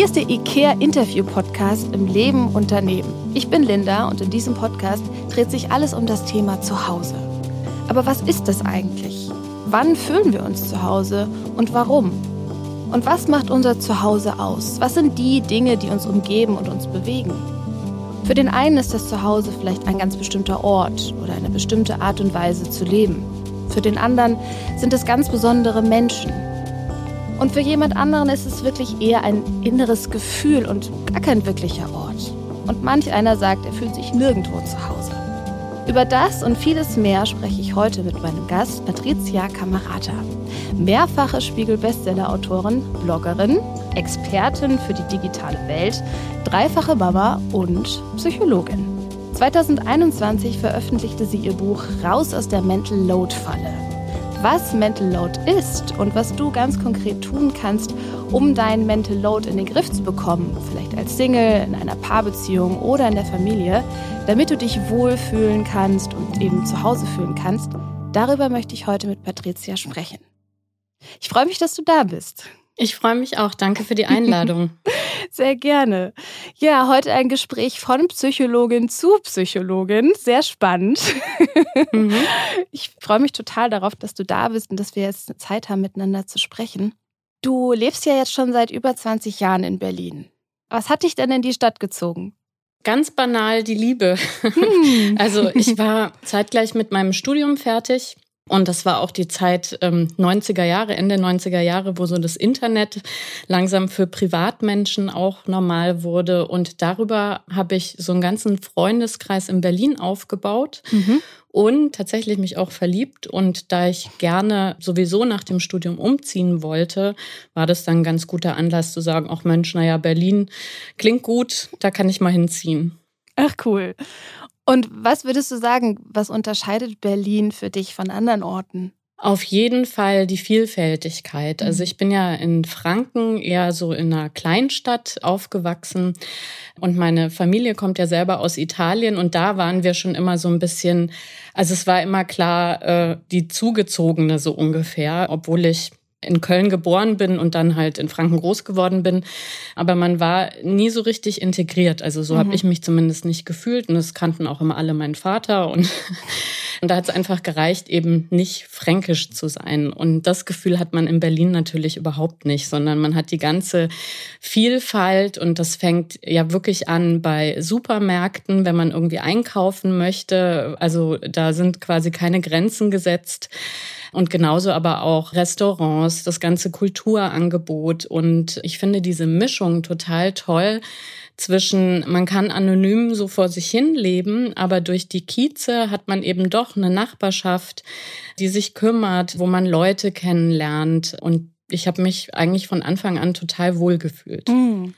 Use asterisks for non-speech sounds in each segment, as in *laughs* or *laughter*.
Hier ist der IKEA Interview Podcast im Leben Unternehmen. Ich bin Linda und in diesem Podcast dreht sich alles um das Thema Zuhause. Aber was ist das eigentlich? Wann fühlen wir uns zu Hause und warum? Und was macht unser Zuhause aus? Was sind die Dinge, die uns umgeben und uns bewegen? Für den einen ist das Zuhause vielleicht ein ganz bestimmter Ort oder eine bestimmte Art und Weise zu leben. Für den anderen sind es ganz besondere Menschen. Und für jemand anderen ist es wirklich eher ein inneres Gefühl und gar kein wirklicher Ort. Und manch einer sagt, er fühlt sich nirgendwo zu Hause. Über das und vieles mehr spreche ich heute mit meinem Gast Patricia Camarata. Mehrfache Spiegel-Bestseller-Autorin, Bloggerin, Expertin für die digitale Welt, dreifache Mama und Psychologin. 2021 veröffentlichte sie ihr Buch Raus aus der Mental Load Falle. Was Mental Load ist und was du ganz konkret tun kannst, um deinen Mental Load in den Griff zu bekommen, vielleicht als Single, in einer Paarbeziehung oder in der Familie, damit du dich wohlfühlen kannst und eben zu Hause fühlen kannst, darüber möchte ich heute mit Patricia sprechen. Ich freue mich, dass du da bist. Ich freue mich auch. Danke für die Einladung. *laughs* Sehr gerne. Ja, heute ein Gespräch von Psychologin zu Psychologin. Sehr spannend. *laughs* Mhm. Ich freue mich total darauf, dass du da bist und dass wir jetzt Zeit haben, miteinander zu sprechen. Du lebst ja jetzt schon seit über 20 Jahren in Berlin. Was hat dich denn in die Stadt gezogen? Ganz banal die Liebe. Hm. *laughs* Also ich war zeitgleich mit meinem Studium fertig und das war auch die Zeit ähm, 90er Jahre, Ende 90er Jahre, wo so das Internet langsam für Privatmenschen auch normal wurde. Und darüber habe ich so einen ganzen Freundeskreis in Berlin aufgebaut. Mhm. Und tatsächlich mich auch verliebt. Und da ich gerne sowieso nach dem Studium umziehen wollte, war das dann ein ganz guter Anlass zu sagen, auch Mensch, naja, Berlin klingt gut, da kann ich mal hinziehen. Ach cool. Und was würdest du sagen, was unterscheidet Berlin für dich von anderen Orten? Auf jeden Fall die Vielfältigkeit. Also mhm. ich bin ja in Franken eher so in einer Kleinstadt aufgewachsen und meine Familie kommt ja selber aus Italien und da waren wir schon immer so ein bisschen, also es war immer klar, äh, die zugezogene so ungefähr, obwohl ich in Köln geboren bin und dann halt in Franken groß geworden bin. Aber man war nie so richtig integriert. Also so mhm. habe ich mich zumindest nicht gefühlt. Und das kannten auch immer alle meinen Vater. Und, *laughs* und da hat es einfach gereicht, eben nicht fränkisch zu sein. Und das Gefühl hat man in Berlin natürlich überhaupt nicht, sondern man hat die ganze Vielfalt. Und das fängt ja wirklich an bei Supermärkten, wenn man irgendwie einkaufen möchte. Also da sind quasi keine Grenzen gesetzt. Und genauso aber auch Restaurants, das ganze Kulturangebot. Und ich finde diese Mischung total toll zwischen, man kann anonym so vor sich hin leben, aber durch die Kieze hat man eben doch eine Nachbarschaft, die sich kümmert, wo man Leute kennenlernt. Und ich habe mich eigentlich von Anfang an total wohl gefühlt. Mm.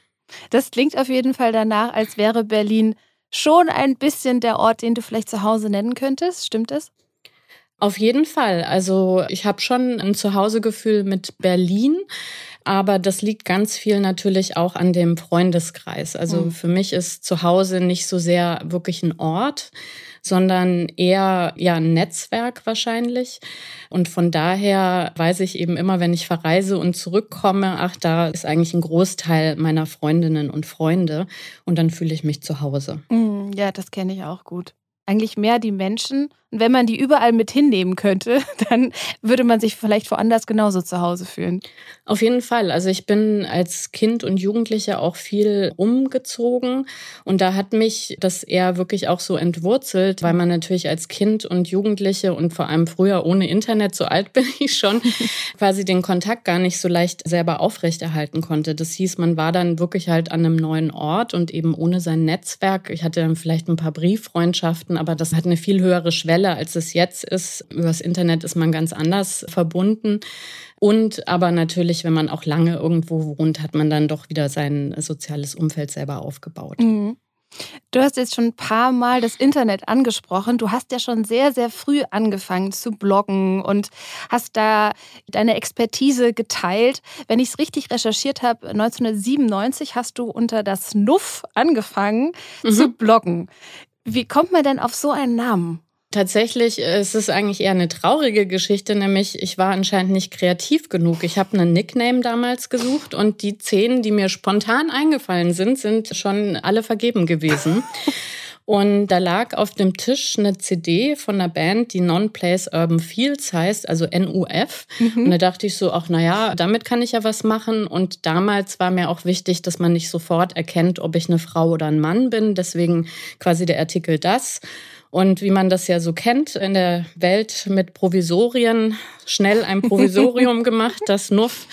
Das klingt auf jeden Fall danach, als wäre Berlin schon ein bisschen der Ort, den du vielleicht zu Hause nennen könntest. Stimmt das? Auf jeden Fall. Also ich habe schon ein Zuhausegefühl mit Berlin. Aber das liegt ganz viel natürlich auch an dem Freundeskreis. Also mhm. für mich ist Zuhause nicht so sehr wirklich ein Ort, sondern eher ja ein Netzwerk wahrscheinlich. Und von daher weiß ich eben immer, wenn ich verreise und zurückkomme, ach, da ist eigentlich ein Großteil meiner Freundinnen und Freunde. Und dann fühle ich mich zu Hause. Mhm, ja, das kenne ich auch gut. Eigentlich mehr die Menschen und wenn man die überall mit hinnehmen könnte, *laughs* dann würde man sich vielleicht woanders genauso zu Hause fühlen. Auf jeden Fall. Also ich bin als Kind und Jugendliche auch viel umgezogen und da hat mich das eher wirklich auch so entwurzelt, weil man natürlich als Kind und Jugendliche und vor allem früher ohne Internet, so alt *laughs* bin ich schon, *laughs* quasi den Kontakt gar nicht so leicht selber aufrechterhalten konnte. Das hieß, man war dann wirklich halt an einem neuen Ort und eben ohne sein Netzwerk. Ich hatte dann vielleicht ein paar Brieffreundschaften, aber das hat eine viel höhere Schwelle schneller, als es jetzt ist. Übers Internet ist man ganz anders verbunden. Und aber natürlich, wenn man auch lange irgendwo wohnt, hat man dann doch wieder sein soziales Umfeld selber aufgebaut. Mhm. Du hast jetzt schon ein paar Mal das Internet angesprochen. Du hast ja schon sehr, sehr früh angefangen zu bloggen und hast da deine Expertise geteilt. Wenn ich es richtig recherchiert habe, 1997 hast du unter das Nuff angefangen mhm. zu bloggen. Wie kommt man denn auf so einen Namen? Tatsächlich ist es eigentlich eher eine traurige Geschichte, nämlich ich war anscheinend nicht kreativ genug. Ich habe einen Nickname damals gesucht und die zehn, die mir spontan eingefallen sind, sind schon alle vergeben gewesen. *laughs* Und da lag auf dem Tisch eine CD von einer Band, die Non-Place Urban Fields heißt, also NUF. Mhm. Und da dachte ich so, ach naja, damit kann ich ja was machen. Und damals war mir auch wichtig, dass man nicht sofort erkennt, ob ich eine Frau oder ein Mann bin. Deswegen quasi der Artikel das. Und wie man das ja so kennt in der Welt mit Provisorien, schnell ein *laughs* Provisorium gemacht, das Nuff.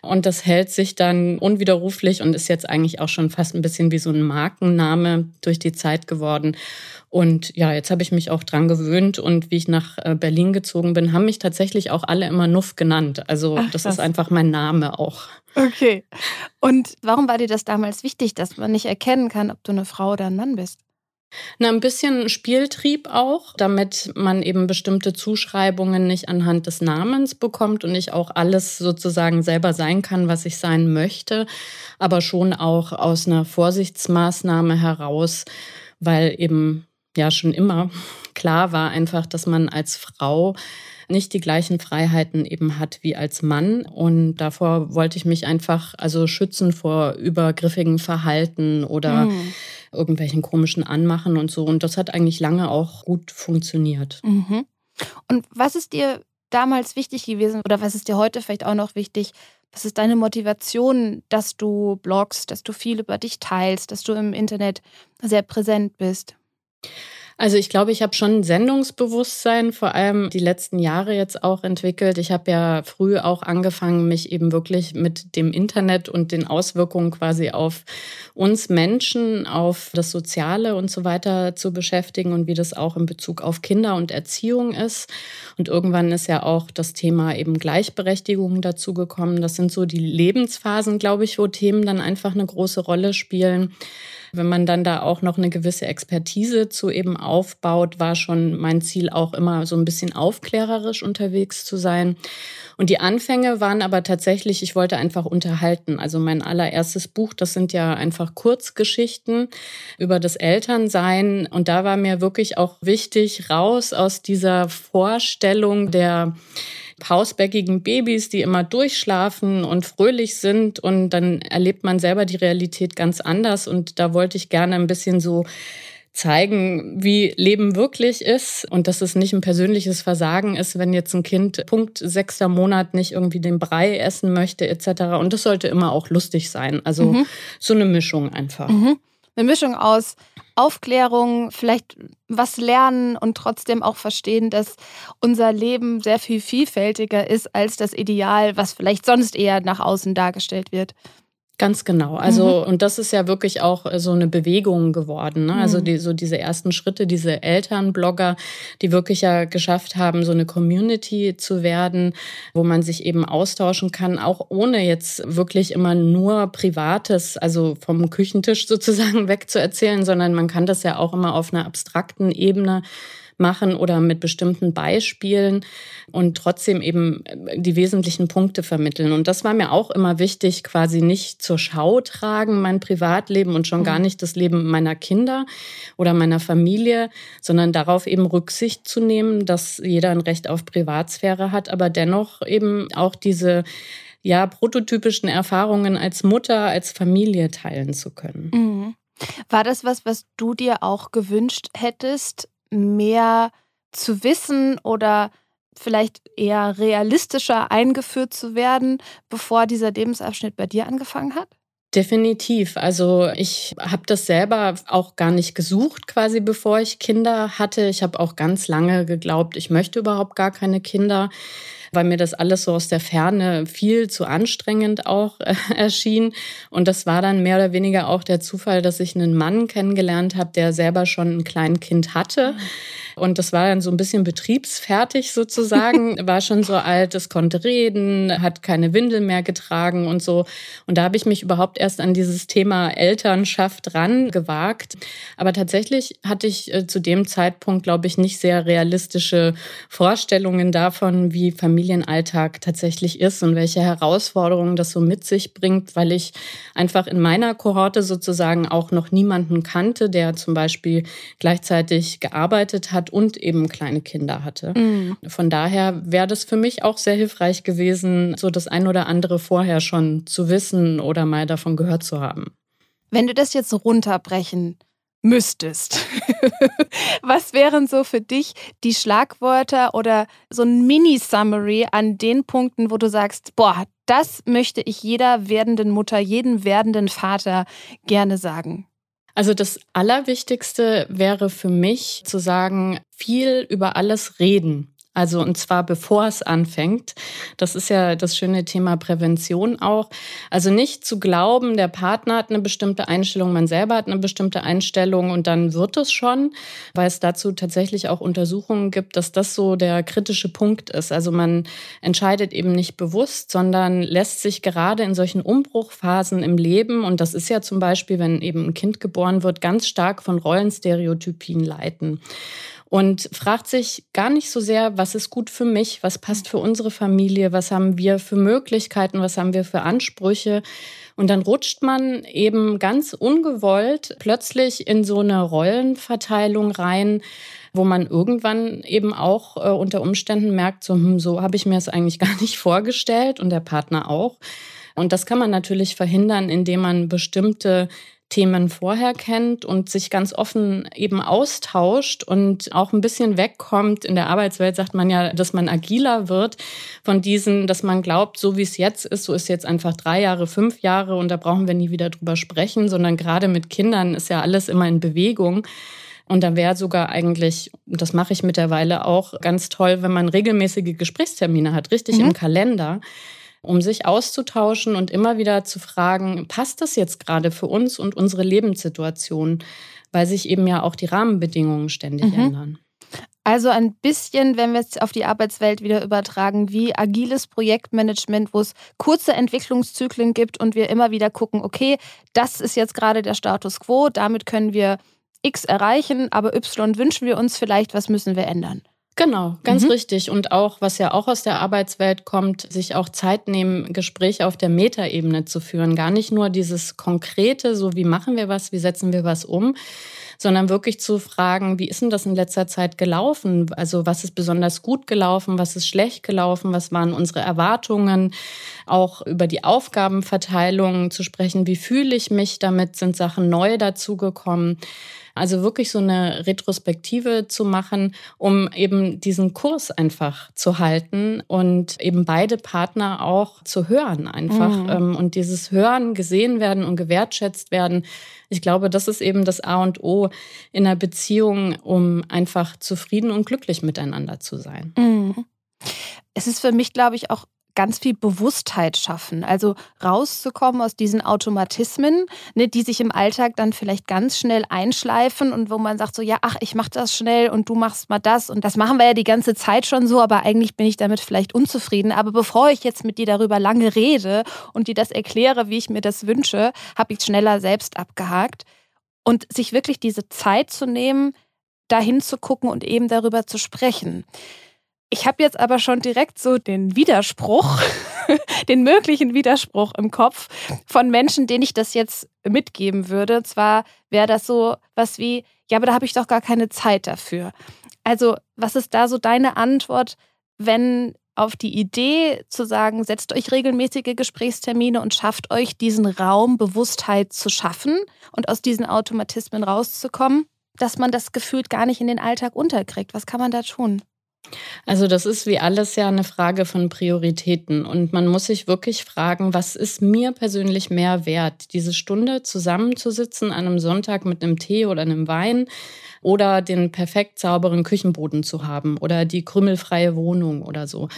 Und das hält sich dann unwiderruflich und ist jetzt eigentlich auch schon fast ein bisschen wie so ein Markenname durch die Zeit geworden. Und ja, jetzt habe ich mich auch dran gewöhnt und wie ich nach äh, Berlin gezogen bin, haben mich tatsächlich auch alle immer Nuff genannt. Also Ach, das ist einfach mein Name auch. Okay. Und warum war dir das damals wichtig, dass man nicht erkennen kann, ob du eine Frau oder ein Mann bist? Na, ein bisschen Spieltrieb auch, damit man eben bestimmte Zuschreibungen nicht anhand des Namens bekommt und ich auch alles sozusagen selber sein kann, was ich sein möchte, aber schon auch aus einer Vorsichtsmaßnahme heraus, weil eben ja schon immer *laughs* klar war einfach, dass man als Frau nicht die gleichen Freiheiten eben hat wie als Mann. Und davor wollte ich mich einfach also schützen vor übergriffigen Verhalten oder mhm irgendwelchen komischen Anmachen und so. Und das hat eigentlich lange auch gut funktioniert. Mhm. Und was ist dir damals wichtig gewesen oder was ist dir heute vielleicht auch noch wichtig? Was ist deine Motivation, dass du bloggst, dass du viel über dich teilst, dass du im Internet sehr präsent bist? Also ich glaube, ich habe schon ein Sendungsbewusstsein, vor allem die letzten Jahre jetzt auch entwickelt. Ich habe ja früh auch angefangen, mich eben wirklich mit dem Internet und den Auswirkungen quasi auf uns Menschen, auf das Soziale und so weiter zu beschäftigen und wie das auch in Bezug auf Kinder und Erziehung ist. Und irgendwann ist ja auch das Thema eben Gleichberechtigung dazu gekommen. Das sind so die Lebensphasen, glaube ich, wo Themen dann einfach eine große Rolle spielen. Wenn man dann da auch noch eine gewisse Expertise zu eben aufbaut, war schon mein Ziel auch immer so ein bisschen aufklärerisch unterwegs zu sein. Und die Anfänge waren aber tatsächlich, ich wollte einfach unterhalten. Also mein allererstes Buch, das sind ja einfach Kurzgeschichten über das Elternsein. Und da war mir wirklich auch wichtig, raus aus dieser Vorstellung der pausbäckigen Babys, die immer durchschlafen und fröhlich sind und dann erlebt man selber die Realität ganz anders und da wollte ich gerne ein bisschen so zeigen, wie Leben wirklich ist und dass es nicht ein persönliches Versagen ist, wenn jetzt ein Kind Punkt sechster Monat nicht irgendwie den Brei essen möchte etc. Und das sollte immer auch lustig sein. Also mhm. so eine Mischung einfach. Mhm. Eine Mischung aus Aufklärung, vielleicht was lernen und trotzdem auch verstehen, dass unser Leben sehr viel vielfältiger ist als das Ideal, was vielleicht sonst eher nach außen dargestellt wird. Ganz genau. Also, mhm. und das ist ja wirklich auch äh, so eine Bewegung geworden. Ne? Also, mhm. die, so diese ersten Schritte, diese Elternblogger, die wirklich ja geschafft haben, so eine Community zu werden, wo man sich eben austauschen kann, auch ohne jetzt wirklich immer nur Privates, also vom Küchentisch *laughs* sozusagen wegzuerzählen, sondern man kann das ja auch immer auf einer abstrakten Ebene machen oder mit bestimmten Beispielen und trotzdem eben äh, die wesentlichen Punkte vermitteln. Und das war mir auch immer wichtig, quasi nicht zur Schau tragen, mein Privatleben und schon gar mhm. nicht das Leben meiner Kinder oder meiner Familie, sondern darauf eben Rücksicht zu nehmen, dass jeder ein Recht auf Privatsphäre hat, aber dennoch eben auch diese ja, prototypischen Erfahrungen als Mutter, als Familie teilen zu können. Mhm. War das was, was du dir auch gewünscht hättest, mehr zu wissen oder vielleicht eher realistischer eingeführt zu werden, bevor dieser Lebensabschnitt bei dir angefangen hat? Definitiv. Also ich habe das selber auch gar nicht gesucht, quasi bevor ich Kinder hatte. Ich habe auch ganz lange geglaubt, ich möchte überhaupt gar keine Kinder weil mir das alles so aus der Ferne viel zu anstrengend auch äh, *laughs* erschien. Und das war dann mehr oder weniger auch der Zufall, dass ich einen Mann kennengelernt habe, der selber schon ein Kleinkind hatte. Mhm und das war dann so ein bisschen betriebsfertig sozusagen, *laughs* war schon so alt, es konnte reden, hat keine Windel mehr getragen und so. Und da habe ich mich überhaupt erst an dieses Thema Elternschaft ran gewagt. Aber tatsächlich hatte ich äh, zu dem Zeitpunkt, glaube ich, nicht sehr realistische Vorstellungen davon, wie Familie Familienalltag tatsächlich ist und welche Herausforderungen das so mit sich bringt, weil ich einfach in meiner Kohorte sozusagen auch noch niemanden kannte, der zum Beispiel gleichzeitig gearbeitet hat und eben kleine Kinder hatte. Mhm. Von daher wäre das für mich auch sehr hilfreich gewesen, so das ein oder andere vorher schon zu wissen oder mal davon gehört zu haben. Wenn du das jetzt runterbrechen müsstest. *laughs* Was wären so für dich die Schlagwörter oder so ein Mini-Summary an den Punkten, wo du sagst, boah, das möchte ich jeder werdenden Mutter, jedem werdenden Vater gerne sagen? Also das Allerwichtigste wäre für mich zu sagen, viel über alles reden. Also und zwar bevor es anfängt. Das ist ja das schöne Thema Prävention auch. Also nicht zu glauben, der Partner hat eine bestimmte Einstellung, man selber hat eine bestimmte Einstellung und dann wird es schon, weil es dazu tatsächlich auch Untersuchungen gibt, dass das so der kritische Punkt ist. Also man entscheidet eben nicht bewusst, sondern lässt sich gerade in solchen Umbruchphasen im Leben, und das ist ja zum Beispiel, wenn eben ein Kind geboren wird, ganz stark von Rollenstereotypien leiten und fragt sich gar nicht so sehr, was ist gut für mich, was passt für unsere Familie, was haben wir für Möglichkeiten, was haben wir für Ansprüche. Und dann rutscht man eben ganz ungewollt plötzlich in so eine Rollenverteilung rein, wo man irgendwann eben auch äh, unter Umständen merkt, so, hm, so habe ich mir es eigentlich *laughs* gar nicht vorgestellt und der Partner auch. Und das kann man natürlich verhindern, indem man bestimmte Themen vorher kennt und sich ganz offen eben austauscht und auch ein bisschen wegkommt. In der Arbeitswelt sagt man ja, dass man agiler wird von diesen, dass man glaubt, so wie es jetzt ist, so ist jetzt einfach drei Jahre, fünf Jahre und da brauchen wir nie wieder drüber sprechen, sondern gerade mit Kindern ist ja alles immer in Bewegung. Und da wäre sogar eigentlich, das mache ich mittlerweile auch, ganz toll, wenn man regelmäßige Gesprächstermine hat, richtig mhm. im Kalender um sich auszutauschen und immer wieder zu fragen, passt das jetzt gerade für uns und unsere Lebenssituation, weil sich eben ja auch die Rahmenbedingungen ständig mhm. ändern. Also ein bisschen, wenn wir es auf die Arbeitswelt wieder übertragen, wie agiles Projektmanagement, wo es kurze Entwicklungszyklen gibt und wir immer wieder gucken, okay, das ist jetzt gerade der Status quo, damit können wir X erreichen, aber Y wünschen wir uns vielleicht, was müssen wir ändern? Genau, ganz mhm. richtig. Und auch, was ja auch aus der Arbeitswelt kommt, sich auch Zeit nehmen, Gespräche auf der Metaebene zu führen. Gar nicht nur dieses Konkrete, so wie machen wir was, wie setzen wir was um, sondern wirklich zu fragen, wie ist denn das in letzter Zeit gelaufen? Also was ist besonders gut gelaufen, was ist schlecht gelaufen, was waren unsere Erwartungen? Auch über die Aufgabenverteilung zu sprechen, wie fühle ich mich damit, sind Sachen neu dazugekommen? Also wirklich so eine Retrospektive zu machen, um eben diesen Kurs einfach zu halten und eben beide Partner auch zu hören einfach. Mhm. Ähm, und dieses Hören, gesehen werden und gewertschätzt werden, ich glaube, das ist eben das A und O in einer Beziehung, um einfach zufrieden und glücklich miteinander zu sein. Mhm. Es ist für mich, glaube ich, auch ganz viel Bewusstheit schaffen. Also rauszukommen aus diesen Automatismen, ne, die sich im Alltag dann vielleicht ganz schnell einschleifen und wo man sagt so, ja, ach, ich mach das schnell und du machst mal das und das machen wir ja die ganze Zeit schon so, aber eigentlich bin ich damit vielleicht unzufrieden. Aber bevor ich jetzt mit dir darüber lange rede und dir das erkläre, wie ich mir das wünsche, habe ich schneller selbst abgehakt. Und sich wirklich diese Zeit zu nehmen, dahin zu gucken und eben darüber zu sprechen. Ich habe jetzt aber schon direkt so den Widerspruch, *laughs* den möglichen Widerspruch im Kopf von Menschen, denen ich das jetzt mitgeben würde. Und zwar wäre das so was wie, ja, aber da habe ich doch gar keine Zeit dafür. Also, was ist da so deine Antwort, wenn auf die Idee zu sagen, setzt euch regelmäßige Gesprächstermine und schafft euch diesen Raum, Bewusstheit zu schaffen und aus diesen Automatismen rauszukommen, dass man das gefühlt gar nicht in den Alltag unterkriegt. Was kann man da tun? Also das ist wie alles ja eine Frage von Prioritäten und man muss sich wirklich fragen, was ist mir persönlich mehr wert, diese Stunde zusammenzusitzen an einem Sonntag mit einem Tee oder einem Wein oder den perfekt sauberen Küchenboden zu haben oder die krümmelfreie Wohnung oder so.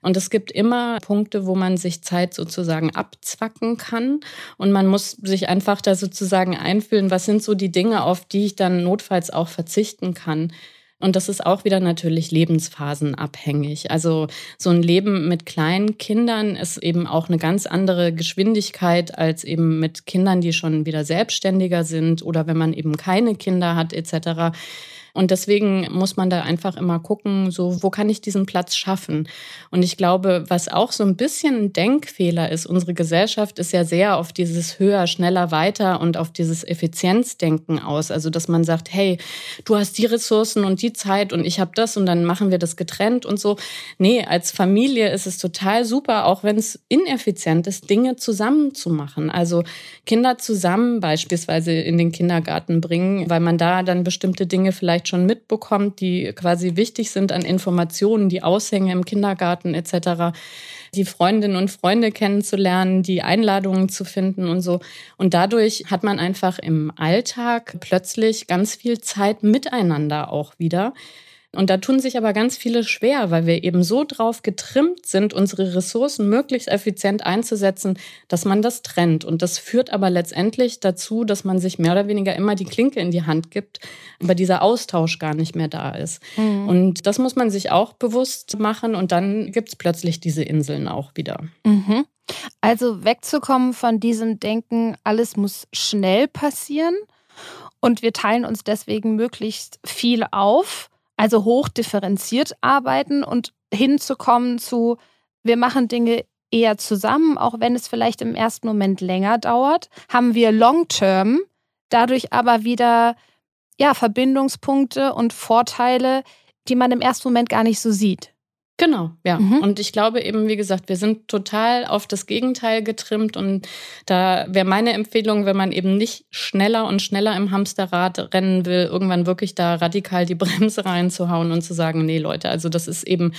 Und es gibt immer Punkte, wo man sich Zeit sozusagen abzwacken kann. Und man muss sich einfach da sozusagen einfühlen, was sind so die Dinge, auf die ich dann notfalls auch verzichten kann. Und das ist auch wieder natürlich lebensphasenabhängig. Also so ein Leben mit kleinen Kindern ist eben auch eine ganz andere Geschwindigkeit als eben mit Kindern, die schon wieder selbstständiger sind oder wenn man eben keine Kinder hat etc. Und deswegen muss man da einfach immer gucken, so, wo kann ich diesen Platz schaffen? Und ich glaube, was auch so ein bisschen ein Denkfehler ist, unsere Gesellschaft ist ja sehr auf dieses höher, schneller, weiter und auf dieses Effizienzdenken aus. Also, dass man sagt, hey, du hast die Ressourcen und die Zeit und ich habe das und dann machen wir das getrennt und so. Nee, als Familie ist es total super, auch wenn es ineffizient ist, Dinge zusammen zu machen. Also Kinder zusammen beispielsweise in den Kindergarten bringen, weil man da dann bestimmte Dinge vielleicht schon mitbekommt, die quasi wichtig sind an Informationen, die Aushänge im Kindergarten etc die Freundinnen und Freunde kennenzulernen, die Einladungen zu finden und so. Und dadurch hat man einfach im Alltag plötzlich ganz viel Zeit miteinander auch wieder. Und da tun sich aber ganz viele schwer, weil wir eben so drauf getrimmt sind, unsere Ressourcen möglichst effizient einzusetzen, dass man das trennt. Und das führt aber letztendlich dazu, dass man sich mehr oder weniger immer die Klinke in die Hand gibt, aber dieser Austausch gar nicht mehr da ist. Mhm. Und das muss man sich auch bewusst machen und dann gibt es plötzlich diese Inseln auch wieder. Mhm. Also wegzukommen von diesem Denken, alles muss schnell passieren und wir teilen uns deswegen möglichst viel auf also hoch differenziert arbeiten und hinzukommen zu, wir machen Dinge eher zusammen, auch wenn es vielleicht im ersten Moment länger dauert, haben wir Long-Term dadurch aber wieder ja, Verbindungspunkte und Vorteile, die man im ersten Moment gar nicht so sieht. Genau, ja. Mhm. Und ich glaube eben, wie gesagt, wir sind total auf das Gegenteil getrimmt. Und da wäre meine Empfehlung, wenn man eben nicht schneller und schneller im Hamsterrad rennen will, irgendwann wirklich da radikal die *laughs* Bremse reinzuhauen und zu sagen, nee, Leute, also das ist eben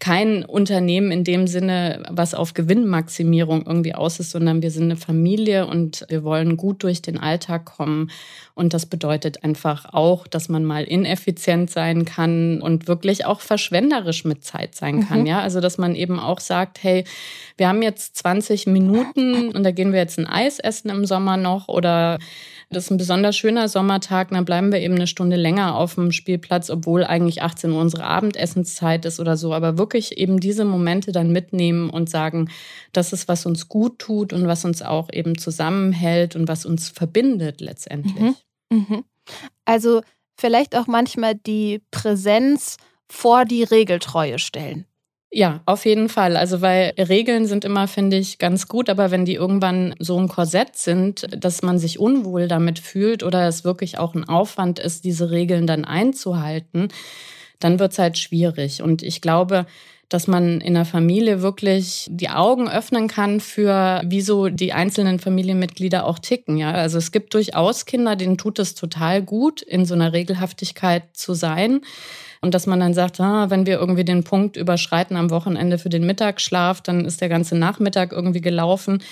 kein Unternehmen in dem Sinne, was auf Gewinnmaximierung irgendwie aus ist, sondern wir sind eine Familie und wir wollen gut durch den Alltag kommen. Und das bedeutet einfach auch, dass man mal ineffizient sein kann und wirklich auch verschwenderisch mit Zeit sein kann. Mhm. Ja, also dass man eben auch sagt, hey, wir haben jetzt 20 Minuten und da gehen wir jetzt ein Eis essen im Sommer noch oder das ist ein besonders schöner Sommertag, dann bleiben wir eben eine Stunde länger auf dem Spielplatz, obwohl eigentlich 18 Uhr unsere Abendessenszeit ist oder so. Aber wirklich eben diese Momente dann mitnehmen und sagen, das ist, was uns gut tut und was uns auch eben zusammenhält und was uns verbindet letztendlich. Mhm. Mhm. Also vielleicht auch manchmal die Präsenz vor die Regeltreue stellen. Ja, auf jeden Fall. Also, weil Regeln sind immer, finde ich, ganz gut, aber wenn die irgendwann so ein Korsett sind, dass man sich unwohl damit fühlt oder es wirklich auch ein Aufwand ist, diese Regeln dann einzuhalten, dann wird es halt schwierig. Und ich glaube, dass man in der Familie wirklich die Augen öffnen kann für, wieso die einzelnen Familienmitglieder auch ticken. Ja, also es gibt durchaus Kinder, denen tut es total gut, in so einer Regelhaftigkeit zu sein. Und dass man dann sagt, ah, wenn wir irgendwie den Punkt überschreiten am Wochenende für den Mittagsschlaf, dann ist der ganze Nachmittag irgendwie gelaufen.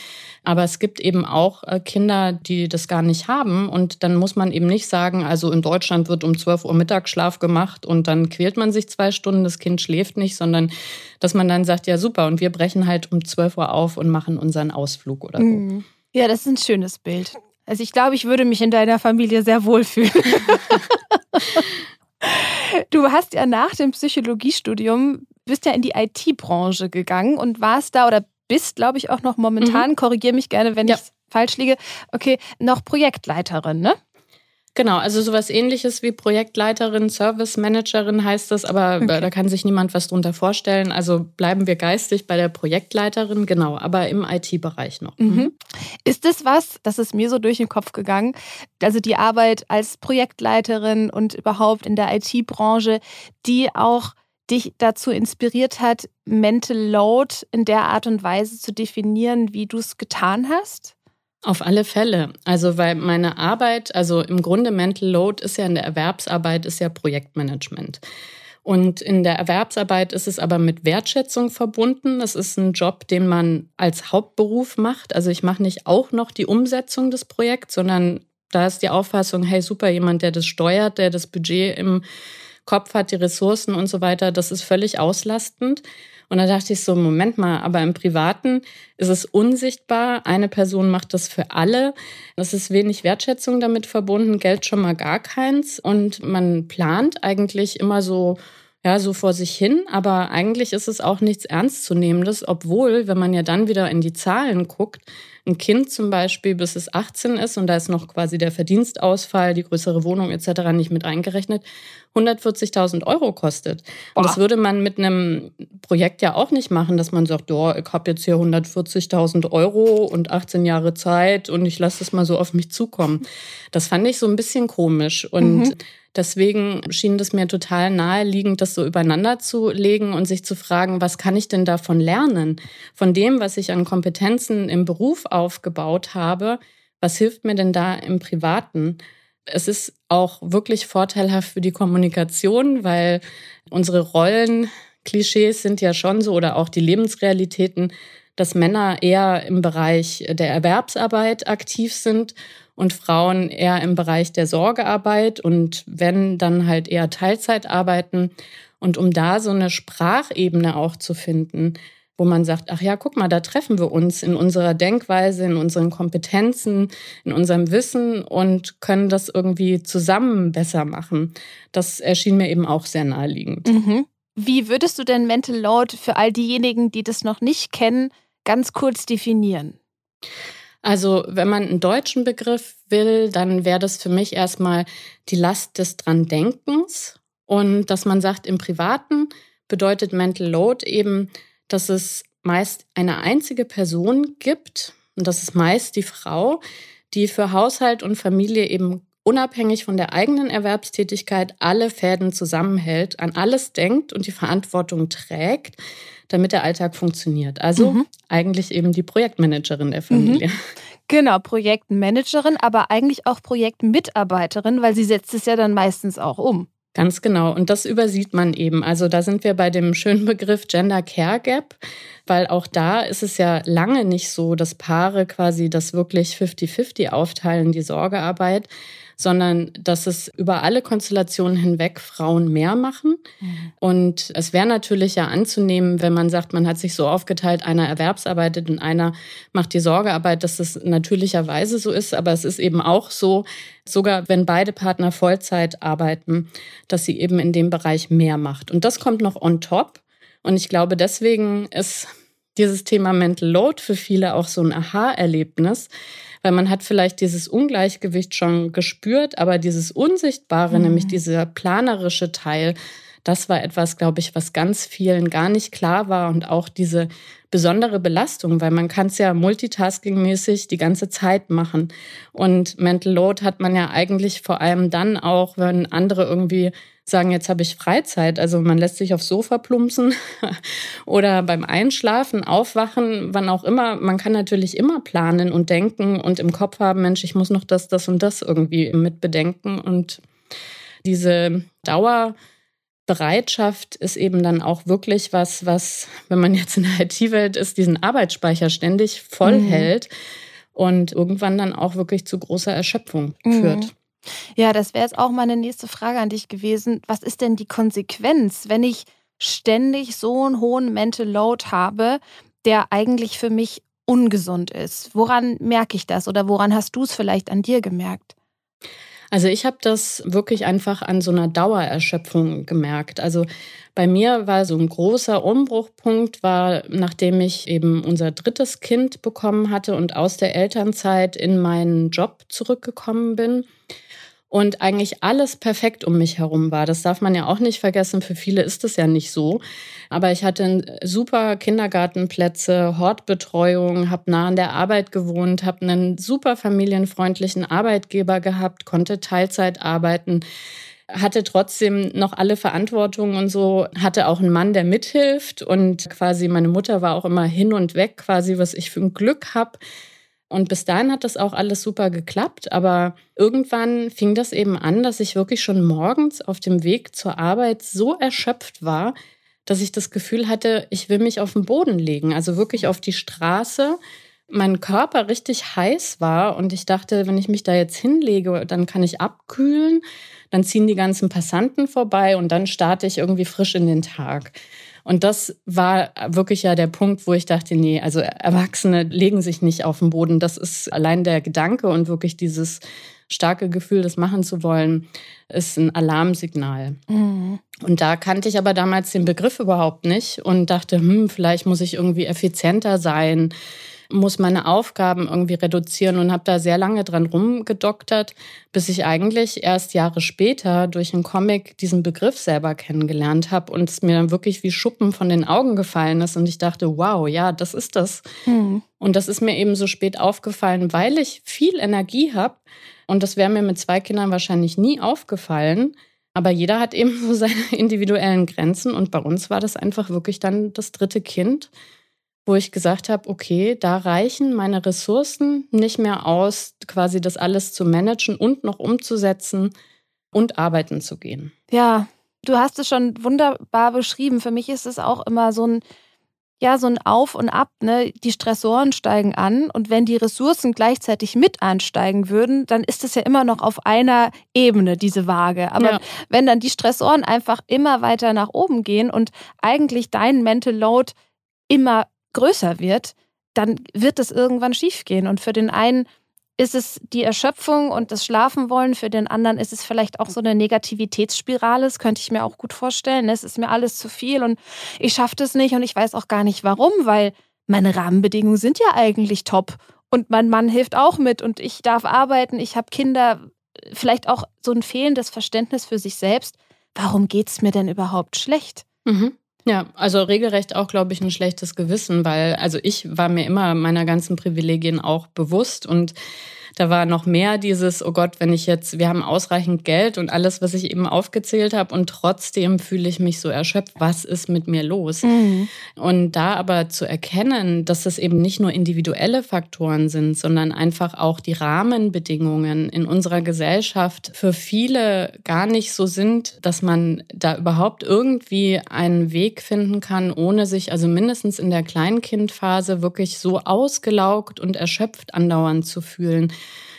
Aber es gibt eben auch äh, Kinder, die das gar nicht haben. Und dann muss man eben nicht sagen, also in Deutschland wird um 12 Uhr Mittagsschlaf gemacht und dann quält man sich zwei Stunden, das Kind schläft nicht, sondern dass man dann sagt, ja super, und wir brechen halt um 12 Uhr auf und machen unseren Ausflug oder so. Mhm. Ja, das ist ein schönes Bild. Also ich glaube, ich würde mich in deiner Familie sehr wohlfühlen. *laughs* *laughs* *laughs* du hast ja nach dem Psychologiestudium, bist ja in die IT-Branche gegangen und warst da oder bist, glaube ich, auch noch momentan, mhm. korrigiere mich gerne, wenn ja. ich falsch liege, okay, noch Projektleiterin, ne? Genau, also sowas ähnliches wie Projektleiterin, Service Managerin heißt das, aber okay. da kann sich niemand was drunter vorstellen. Also bleiben wir geistig bei der Projektleiterin, genau, aber im IT-Bereich noch. Mhm. mhm. Ist das was, das ist mir so durch den Kopf gegangen, also die Arbeit als Projektleiterin und überhaupt in der IT-Branche, die auch dich dazu inspiriert hat, Mental Load in der Art und Weise zu definieren, wie du es getan hast? Auf alle Fälle. Also, weil meine Arbeit, also im Grunde Mental Load ist ja in der Erwerbsarbeit, ist ja Projektmanagement. Und in der Erwerbsarbeit ist es aber mit Wertschätzung verbunden. Das ist ein Job, den man als Hauptberuf macht. Also ich mache nicht auch noch die Umsetzung des Projekts, sondern da ist die Auffassung, hey, super, jemand, der das steuert, der das Budget im Kopf hat, die Ressourcen und so weiter, das ist völlig auslastend. Und da dachte ich so, Moment mal, aber im Privaten ist es unsichtbar. Eine Person macht das für alle. Es ist wenig Wertschätzung damit verbunden, Geld schon mal gar keins. Und man plant eigentlich immer so, ja, so vor sich hin. Aber eigentlich ist es auch nichts Ernstzunehmendes, obwohl, wenn man ja dann wieder in die Zahlen guckt, ein Kind zum Beispiel, bis es 18 ist und da ist noch quasi der Verdienstausfall, die größere Wohnung etc. nicht mit eingerechnet, 140.000 Euro kostet. Boah. Und das würde man mit einem Projekt ja auch nicht machen, dass man sagt, oh, ich habe jetzt hier 140.000 Euro und 18 Jahre Zeit und ich lasse es mal so auf mich zukommen. Das fand ich so ein bisschen komisch und mhm. Deswegen schien es mir total naheliegend, das so übereinander zu legen und sich zu fragen, was kann ich denn davon lernen? Von dem, was ich an Kompetenzen im Beruf aufgebaut habe, was hilft mir denn da im Privaten? Es ist auch wirklich vorteilhaft für die Kommunikation, weil unsere Rollenklischees sind ja schon so oder auch die Lebensrealitäten, dass Männer eher im Bereich der Erwerbsarbeit aktiv sind und Frauen eher im Bereich der Sorgearbeit und wenn dann halt eher Teilzeit arbeiten. Und um da so eine Sprachebene auch zu finden, wo man sagt, ach ja, guck mal, da treffen wir uns in unserer Denkweise, in unseren Kompetenzen, in unserem Wissen und können das irgendwie zusammen besser machen. Das erschien mir eben auch sehr naheliegend. Mhm. Wie würdest du denn Mental Load für all diejenigen, die das noch nicht kennen, ganz kurz definieren? Also wenn man einen deutschen Begriff will, dann wäre das für mich erstmal die Last des Dran-Denkens. Und dass man sagt, im Privaten bedeutet Mental Load eben, dass es meist eine einzige Person gibt, und das ist meist die Frau, die für Haushalt und Familie eben unabhängig von der eigenen Erwerbstätigkeit alle Fäden zusammenhält, an alles denkt und die Verantwortung trägt damit der Alltag funktioniert. Also mhm. eigentlich eben die Projektmanagerin der Familie. Mhm. Genau, Projektmanagerin, aber eigentlich auch Projektmitarbeiterin, weil sie setzt es ja dann meistens auch um. Ganz genau. Und das übersieht man eben. Also da sind wir bei dem schönen Begriff Gender Care Gap, weil auch da ist es ja lange nicht so, dass Paare quasi das wirklich 50-50 aufteilen, die Sorgearbeit, sondern dass es über alle Konstellationen hinweg Frauen mehr machen. Mhm. Und es wäre natürlich ja anzunehmen, wenn man sagt, man hat sich so aufgeteilt, einer erwerbsarbeitet und einer macht die Sorgearbeit, dass das natürlicherweise so ist. Aber es ist eben auch so, sogar wenn beide Partner Vollzeit arbeiten, dass sie eben in dem Bereich mehr macht. Und das kommt noch on top. Und ich glaube, deswegen ist dieses Thema Mental Load für viele auch so ein Aha-Erlebnis, weil man hat vielleicht dieses Ungleichgewicht schon gespürt, aber dieses Unsichtbare, mhm. nämlich dieser planerische Teil, das war etwas, glaube ich, was ganz vielen gar nicht klar war und auch diese besondere Belastung, weil man kann es ja multitaskingmäßig die ganze Zeit machen. Und Mental Load hat man ja eigentlich vor allem dann auch, wenn andere irgendwie sagen, jetzt habe ich Freizeit. Also man lässt sich aufs Sofa plumpsen *laughs* oder beim Einschlafen, Aufwachen, wann auch immer. Man kann natürlich immer planen und denken und im Kopf haben, Mensch, ich muss noch das, das und das irgendwie mit bedenken. Und diese Dauerbereitschaft ist eben dann auch wirklich was, was, wenn man jetzt in der *laughs* IT-Welt ist, diesen Arbeitsspeicher ständig voll mhm. hält und irgendwann dann auch wirklich zu großer Erschöpfung mhm. führt. Ja, das wäre jetzt auch meine nächste Frage an dich gewesen. Was ist denn die Konsequenz, wenn ich ständig so einen hohen Mental Load habe, der eigentlich für mich ungesund ist? Woran merke ich das oder woran hast du es vielleicht an dir gemerkt? Also ich habe das wirklich einfach an so einer Dauererschöpfung gemerkt. Also bei mir war so ein großer Umbruchpunkt, war nachdem ich eben unser drittes Kind bekommen hatte und aus der Elternzeit in meinen Job zurückgekommen bin und eigentlich alles perfekt um mich herum war. Das darf man ja auch nicht vergessen. Für viele ist es ja nicht so. Aber ich hatte super Kindergartenplätze, Hortbetreuung, habe nah an der Arbeit gewohnt, habe einen super familienfreundlichen Arbeitgeber gehabt, konnte Teilzeit arbeiten hatte trotzdem noch alle Verantwortung und so, hatte auch einen Mann, der mithilft und quasi meine Mutter war auch immer hin und weg, quasi was ich für ein Glück habe. Und bis dahin hat das auch alles super geklappt, aber irgendwann fing das eben an, dass ich wirklich schon morgens auf dem Weg zur Arbeit so erschöpft war, dass ich das Gefühl hatte, ich will mich auf den Boden legen, also wirklich auf die Straße. Mein Körper richtig heiß war und ich dachte, wenn ich mich da jetzt hinlege, dann kann ich abkühlen, dann ziehen die ganzen Passanten vorbei und dann starte ich irgendwie frisch in den Tag. Und das war wirklich ja der Punkt, wo ich dachte, nee, also Erwachsene legen sich nicht auf den Boden. Das ist allein der Gedanke und wirklich dieses starke Gefühl, das machen zu wollen, ist ein Alarmsignal. Mhm. Und da kannte ich aber damals den Begriff überhaupt nicht und dachte, hm, vielleicht muss ich irgendwie effizienter sein. Muss meine Aufgaben irgendwie reduzieren und habe da sehr lange dran rumgedoktert, bis ich eigentlich erst Jahre später durch einen Comic diesen Begriff selber kennengelernt habe und es mir dann wirklich wie Schuppen von den Augen gefallen ist und ich dachte, wow, ja, das ist das. Mhm. Und das ist mir eben so spät aufgefallen, weil ich viel Energie habe und das wäre mir mit zwei Kindern wahrscheinlich nie aufgefallen. Aber jeder hat eben *laughs* so seine individuellen Grenzen und bei uns war das einfach wirklich dann das dritte Kind wo ich gesagt habe, okay, da reichen meine Ressourcen nicht mehr aus, quasi das alles zu managen und noch umzusetzen und arbeiten zu gehen. Ja, du hast es schon wunderbar beschrieben. Für mich ist es auch immer so ein ja, so ein Auf und Ab, ne? Die Stressoren steigen an und wenn die Ressourcen gleichzeitig mit ansteigen würden, dann ist es ja immer noch auf einer Ebene, diese Waage. Aber ja. wenn dann die Stressoren einfach immer weiter nach oben gehen und eigentlich dein Mental Load immer größer wird, dann wird es irgendwann schiefgehen. Und für den einen ist es die Erschöpfung und das Schlafen wollen, für den anderen ist es vielleicht auch so eine Negativitätsspirale, das könnte ich mir auch gut vorstellen. Es ist mir alles zu viel und ich schaffe das nicht und ich weiß auch gar nicht warum, weil meine Rahmenbedingungen sind ja eigentlich top und mein Mann hilft auch mit und ich darf arbeiten, ich habe Kinder, vielleicht auch so ein fehlendes Verständnis für sich selbst. Warum geht es mir denn überhaupt schlecht? Mhm. Ja, also regelrecht auch, glaube ich, ein schlechtes Gewissen, weil also ich war mir immer meiner ganzen Privilegien auch bewusst und da war noch mehr dieses, oh Gott, wenn ich jetzt, wir haben ausreichend Geld und alles, was ich eben aufgezählt habe und trotzdem fühle ich mich so erschöpft. Was ist mit mir los? Mhm. Und da aber zu erkennen, dass es eben nicht nur individuelle Faktoren sind, sondern einfach auch die Rahmenbedingungen in unserer Gesellschaft für viele gar nicht so sind, dass man da überhaupt irgendwie einen Weg finden kann, ohne sich also mindestens in der Kleinkindphase wirklich so ausgelaugt und erschöpft andauernd zu fühlen.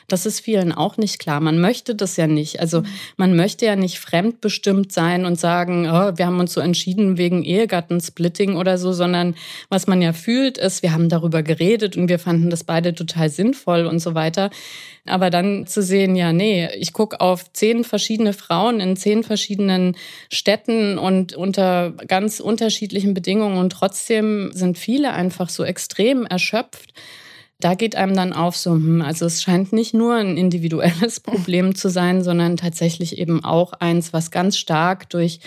Das ist vielen auch nicht klar. Man möchte das ja nicht. Also man möchte ja nicht fremdbestimmt sein und sagen, oh, wir haben uns so entschieden wegen Ehegattensplitting oder so, sondern was man ja fühlt, ist, wir haben darüber geredet und wir fanden das beide total sinnvoll und so weiter. Aber dann zu sehen, ja, nee, ich gucke auf zehn verschiedene Frauen in zehn verschiedenen Städten und unter ganz unterschiedlichen Bedingungen und trotzdem sind viele einfach so extrem erschöpft da geht einem dann auf so, hm, also es scheint nicht nur ein individuelles *laughs* Problem zu sein, sondern tatsächlich eben auch eins, was ganz stark durch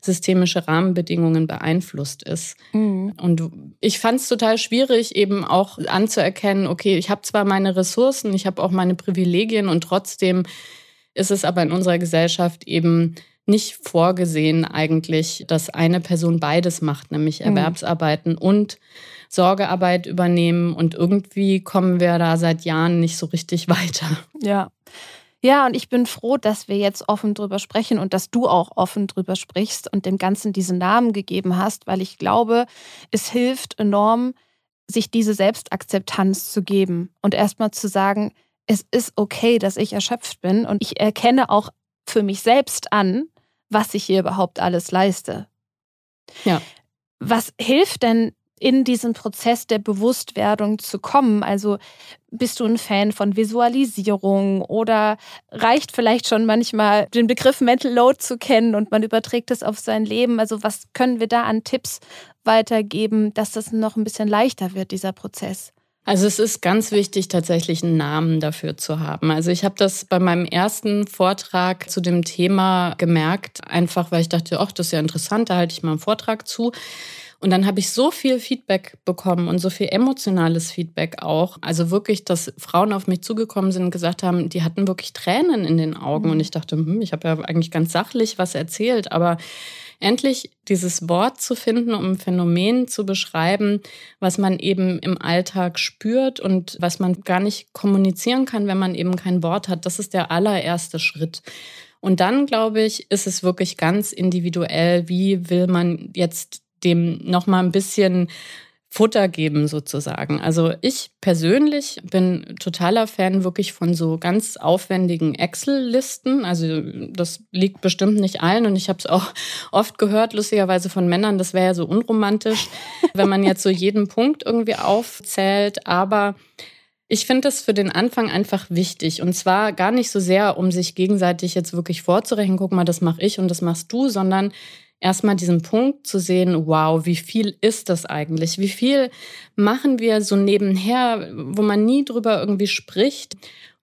systemische Rahmenbedingungen beeinflusst ist. Mhm. Und ich fand es total schwierig, eben auch anzuerkennen, okay, ich habe zwar meine Ressourcen, ich habe auch meine Privilegien und trotzdem ist es aber in unserer Gesellschaft eben nicht vorgesehen eigentlich, dass eine Person beides macht, nämlich mhm. Erwerbsarbeiten mhm. und Sorgearbeit übernehmen. Und irgendwie kommen wir da seit Jahren nicht so richtig *laughs* weiter. Ja. Ja, und ich bin froh, dass wir jetzt offen drüber sprechen und dass du auch offen drüber sprichst und dem Ganzen diesen Namen gegeben hast, weil ich glaube, es hilft enorm, sich diese Selbstakzeptanz zu geben und erstmal zu sagen, es ist okay, dass ich erschöpft bin und ich erkenne auch für mich selbst an, was ich hier überhaupt alles leiste. Ja. Was hilft denn in diesen Prozess der Bewusstwerdung zu kommen? Also bist du ein Fan von Visualisierung oder reicht vielleicht schon manchmal den Begriff Mental Load zu kennen und man überträgt es auf sein Leben? Also was können wir da an Tipps weitergeben, dass das noch ein bisschen leichter wird, dieser Prozess? Also es ist ganz wichtig, tatsächlich einen Namen dafür zu haben. Also ich habe das bei meinem ersten Vortrag zu dem Thema gemerkt, einfach weil ich dachte, ach, das ist ja interessant, da halte ich mal einen Vortrag zu. Und dann habe ich so viel Feedback bekommen und so viel emotionales Feedback auch. Also wirklich, dass Frauen auf mich zugekommen sind und gesagt haben, die hatten wirklich Tränen in den Augen. Und ich dachte, hm, ich habe ja eigentlich ganz sachlich was erzählt, aber endlich dieses Wort zu finden, um ein Phänomen zu beschreiben, was man eben im Alltag spürt und was man gar nicht kommunizieren kann, wenn man eben kein Wort hat. Das ist der allererste Schritt. Und dann, glaube ich, ist es wirklich ganz individuell, wie will man jetzt dem noch mal ein bisschen Futter geben sozusagen. Also ich persönlich bin totaler Fan wirklich von so ganz aufwendigen Excel-Listen. Also das liegt bestimmt nicht allen und ich habe es auch *laughs* oft gehört, lustigerweise von Männern, das wäre ja so unromantisch, *laughs* wenn man jetzt so jeden Punkt irgendwie aufzählt. Aber ich finde das für den Anfang einfach wichtig. Und zwar gar nicht so sehr, um sich gegenseitig jetzt wirklich vorzurechnen, guck mal, das mache ich und das machst du, sondern erstmal diesen Punkt zu sehen, wow, wie viel ist das eigentlich? Wie viel machen wir so nebenher, wo man nie drüber irgendwie spricht?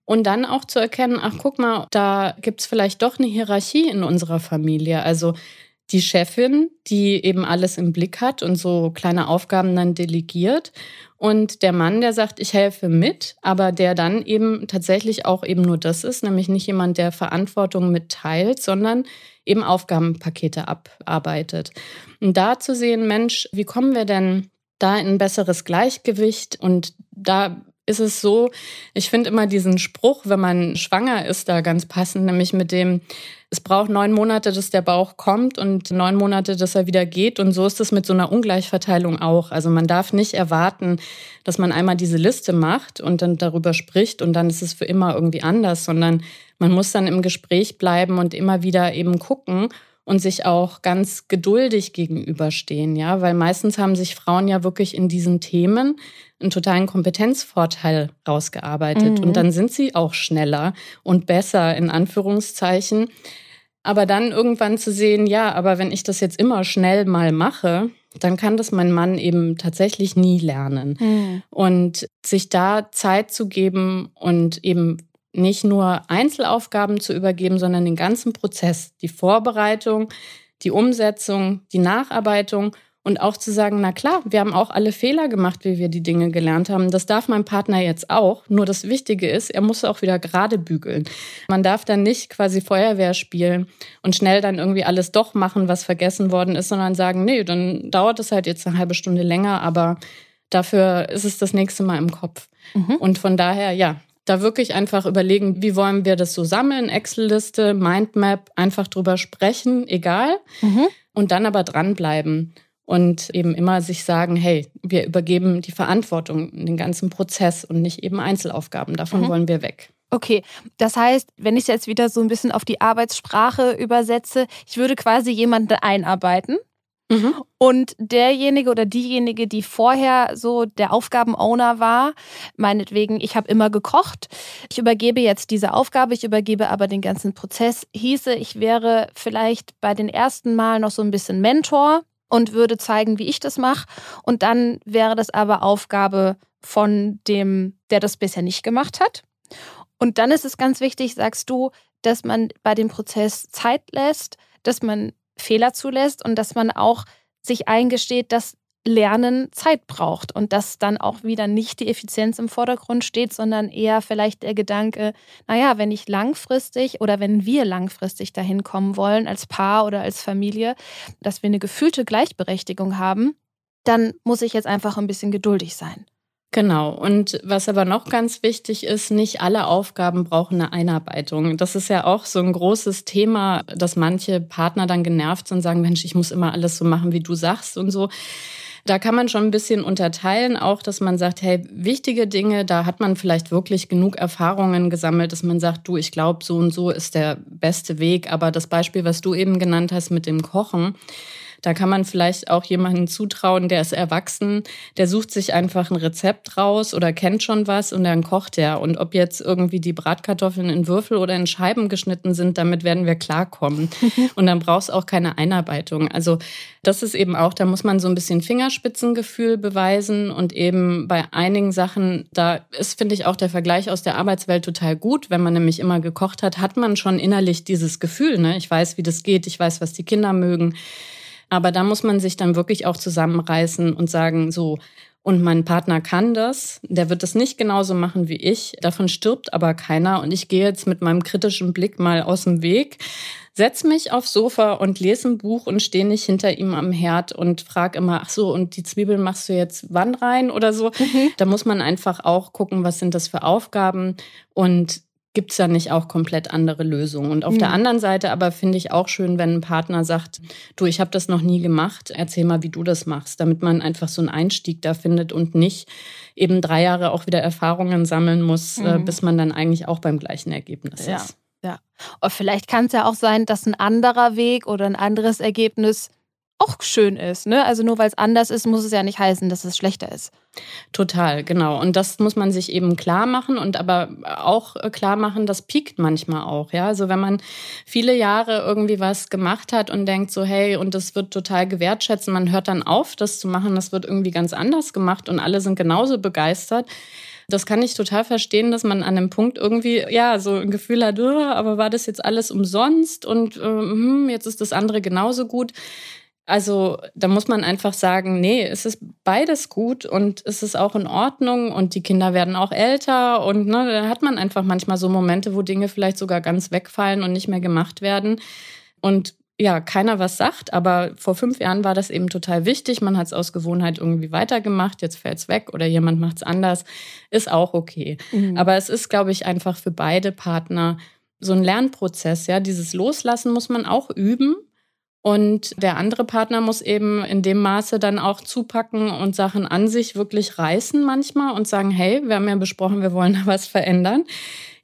Und dann auch zu erkennen, ach guck mal, da gibt's vielleicht doch eine Hierarchie in unserer Familie. Also die Chefin, die eben alles im Blick hat und so kleine Aufgaben dann delegiert. Und der Mann, der sagt, ich helfe mit, aber der dann eben tatsächlich auch eben nur das ist, nämlich nicht jemand, der Verantwortung mitteilt, sondern eben Aufgabenpakete abarbeitet. Und da zu sehen, Mensch, wie kommen wir denn da in ein besseres Gleichgewicht? Und da ist es so, ich finde immer diesen Spruch, wenn man schwanger ist, da ganz passend, nämlich mit dem, es braucht neun Monate, dass der Bauch kommt und neun Monate, dass er wieder geht. Und so ist es mit so einer Ungleichverteilung auch. Also man darf nicht erwarten, dass man einmal diese Liste macht und dann darüber spricht und dann ist es für immer irgendwie anders, sondern man muss dann im Gespräch bleiben und immer wieder eben gucken und sich auch ganz geduldig gegenüberstehen, ja, weil meistens haben sich Frauen ja wirklich in diesen Themen einen totalen Kompetenzvorteil rausgearbeitet. Mhm. Und dann sind sie auch schneller und besser in Anführungszeichen. Aber dann irgendwann zu sehen, ja, aber wenn ich das jetzt immer schnell mal mache, dann kann das mein Mann eben tatsächlich nie lernen. Mhm. Und sich da Zeit zu geben und eben nicht nur Einzelaufgaben zu übergeben, sondern den ganzen Prozess, die Vorbereitung, die Umsetzung, die Nacharbeitung und auch zu sagen, na klar, wir haben auch alle Fehler gemacht, wie wir die Dinge gelernt haben. Das darf mein Partner jetzt auch. Nur das Wichtige ist, er muss auch wieder gerade bügeln. Man darf dann nicht quasi Feuerwehr spielen und schnell dann irgendwie alles doch machen, was vergessen worden ist, sondern sagen, nee, dann dauert es halt jetzt eine halbe Stunde länger, aber dafür ist es das nächste Mal im Kopf. Mhm. Und von daher, ja, da wirklich einfach überlegen, wie wollen wir das so sammeln, Excel-Liste, Mindmap, einfach drüber sprechen, egal. Mhm. Und dann aber dranbleiben und eben immer sich sagen, hey, wir übergeben die Verantwortung in den ganzen Prozess und nicht eben Einzelaufgaben. Davon mhm. wollen wir weg. Okay, das heißt, wenn ich es jetzt wieder so ein bisschen auf die Arbeitssprache übersetze, ich würde quasi jemanden einarbeiten. Mhm. Und derjenige oder diejenige, die vorher so der Aufgabenowner war, meinetwegen, ich habe immer gekocht, ich übergebe jetzt diese Aufgabe, ich übergebe aber den ganzen Prozess, hieße, ich wäre vielleicht bei den ersten Mal noch so ein bisschen Mentor, und würde zeigen, wie ich das mache. Und dann wäre das aber Aufgabe von dem, der das bisher nicht gemacht hat. Und dann ist es ganz wichtig, sagst du, dass man bei dem Prozess Zeit lässt, dass man Fehler zulässt und dass man auch sich eingesteht, dass Lernen Zeit braucht und dass dann auch wieder nicht die Effizienz im Vordergrund steht, sondern eher vielleicht der Gedanke, naja, wenn ich langfristig oder wenn wir langfristig dahin kommen wollen, als Paar oder als Familie, dass wir eine gefühlte Gleichberechtigung haben, dann muss ich jetzt einfach ein bisschen geduldig sein. Genau. Und was aber noch ganz wichtig ist, nicht alle Aufgaben brauchen eine Einarbeitung. Das ist ja auch so ein großes Thema, dass manche Partner dann genervt sind und sagen, Mensch, ich muss immer alles so machen, wie du sagst und so. Da kann man schon ein bisschen unterteilen, auch dass man sagt, hey, wichtige Dinge, da hat man vielleicht wirklich genug Erfahrungen gesammelt, dass man sagt, du, ich glaube, so und so ist der beste Weg. Aber das Beispiel, was du eben genannt hast mit dem Kochen, da kann man vielleicht auch jemanden zutrauen, der ist erwachsen, der sucht sich einfach ein Rezept raus oder kennt schon was und dann kocht er. Und ob jetzt irgendwie die Bratkartoffeln in Würfel oder in Scheiben geschnitten sind, damit werden wir klarkommen. *laughs* und dann brauchst auch keine Einarbeitung. Also das ist eben auch, da muss man so ein bisschen Fingerspitzengefühl beweisen und eben bei einigen Sachen, da ist, finde ich, auch der Vergleich aus der Arbeitswelt total gut. Wenn man nämlich immer gekocht hat, hat man schon innerlich dieses Gefühl, ne? Ich weiß, wie das geht, ich weiß, was die Kinder mögen. Aber da muss man sich dann wirklich auch zusammenreißen und sagen, so, und mein Partner kann das, der wird das nicht genauso machen wie ich, davon stirbt aber keiner und ich gehe jetzt mit meinem kritischen Blick mal aus dem Weg, setz mich aufs Sofa und lese ein Buch und stehe nicht hinter ihm am Herd und frage immer, ach so, und die Zwiebeln machst du jetzt wann rein oder so. Mhm. Da muss man einfach auch gucken, was sind das für Aufgaben und gibt es ja nicht auch komplett andere Lösungen. Und auf mhm. der anderen Seite aber finde ich auch schön, wenn ein Partner sagt, du, ich habe das noch nie gemacht, erzähl mal, wie du das machst, damit man einfach so einen Einstieg da findet und nicht eben drei Jahre auch wieder Erfahrungen sammeln muss, äh, mhm. bis man dann eigentlich auch beim gleichen Ergebnis ja. ist. Ja. Und vielleicht kann es ja auch sein, dass ein anderer Weg oder ein anderes Ergebnis auch schön ist. Ne? Also nur weil es anders ist, muss es ja nicht heißen, dass es schlechter ist. Total, genau. Und das muss man sich eben klar machen und aber auch äh, klar machen, das piekt manchmal auch. Ja, also wenn man viele Jahre irgendwie was gemacht hat und denkt so, hey, und das wird total gewertschätzt, man hört dann auf, das zu machen, das wird irgendwie ganz anders gemacht und alle sind genauso begeistert. Das kann ich total verstehen, dass man an einem Punkt irgendwie, ja, so ein Gefühl hat, aber war das jetzt alles umsonst und äh, jetzt ist das andere genauso gut. Also da muss man einfach sagen, nee, es ist beides gut und es ist auch in Ordnung und die Kinder werden auch älter und ne, dann hat man einfach manchmal so Momente, wo Dinge vielleicht sogar ganz wegfallen und nicht mehr gemacht werden und ja, keiner was sagt, aber vor fünf Jahren war das eben total wichtig. Man hat es aus Gewohnheit irgendwie weitergemacht, jetzt fällt es weg oder jemand macht es anders, ist auch okay. Mhm. Aber es ist, glaube ich, einfach für beide Partner so ein Lernprozess. Ja, dieses Loslassen muss man auch üben. Und der andere Partner muss eben in dem Maße dann auch zupacken und Sachen an sich wirklich reißen manchmal und sagen, hey, wir haben ja besprochen, wir wollen da was verändern.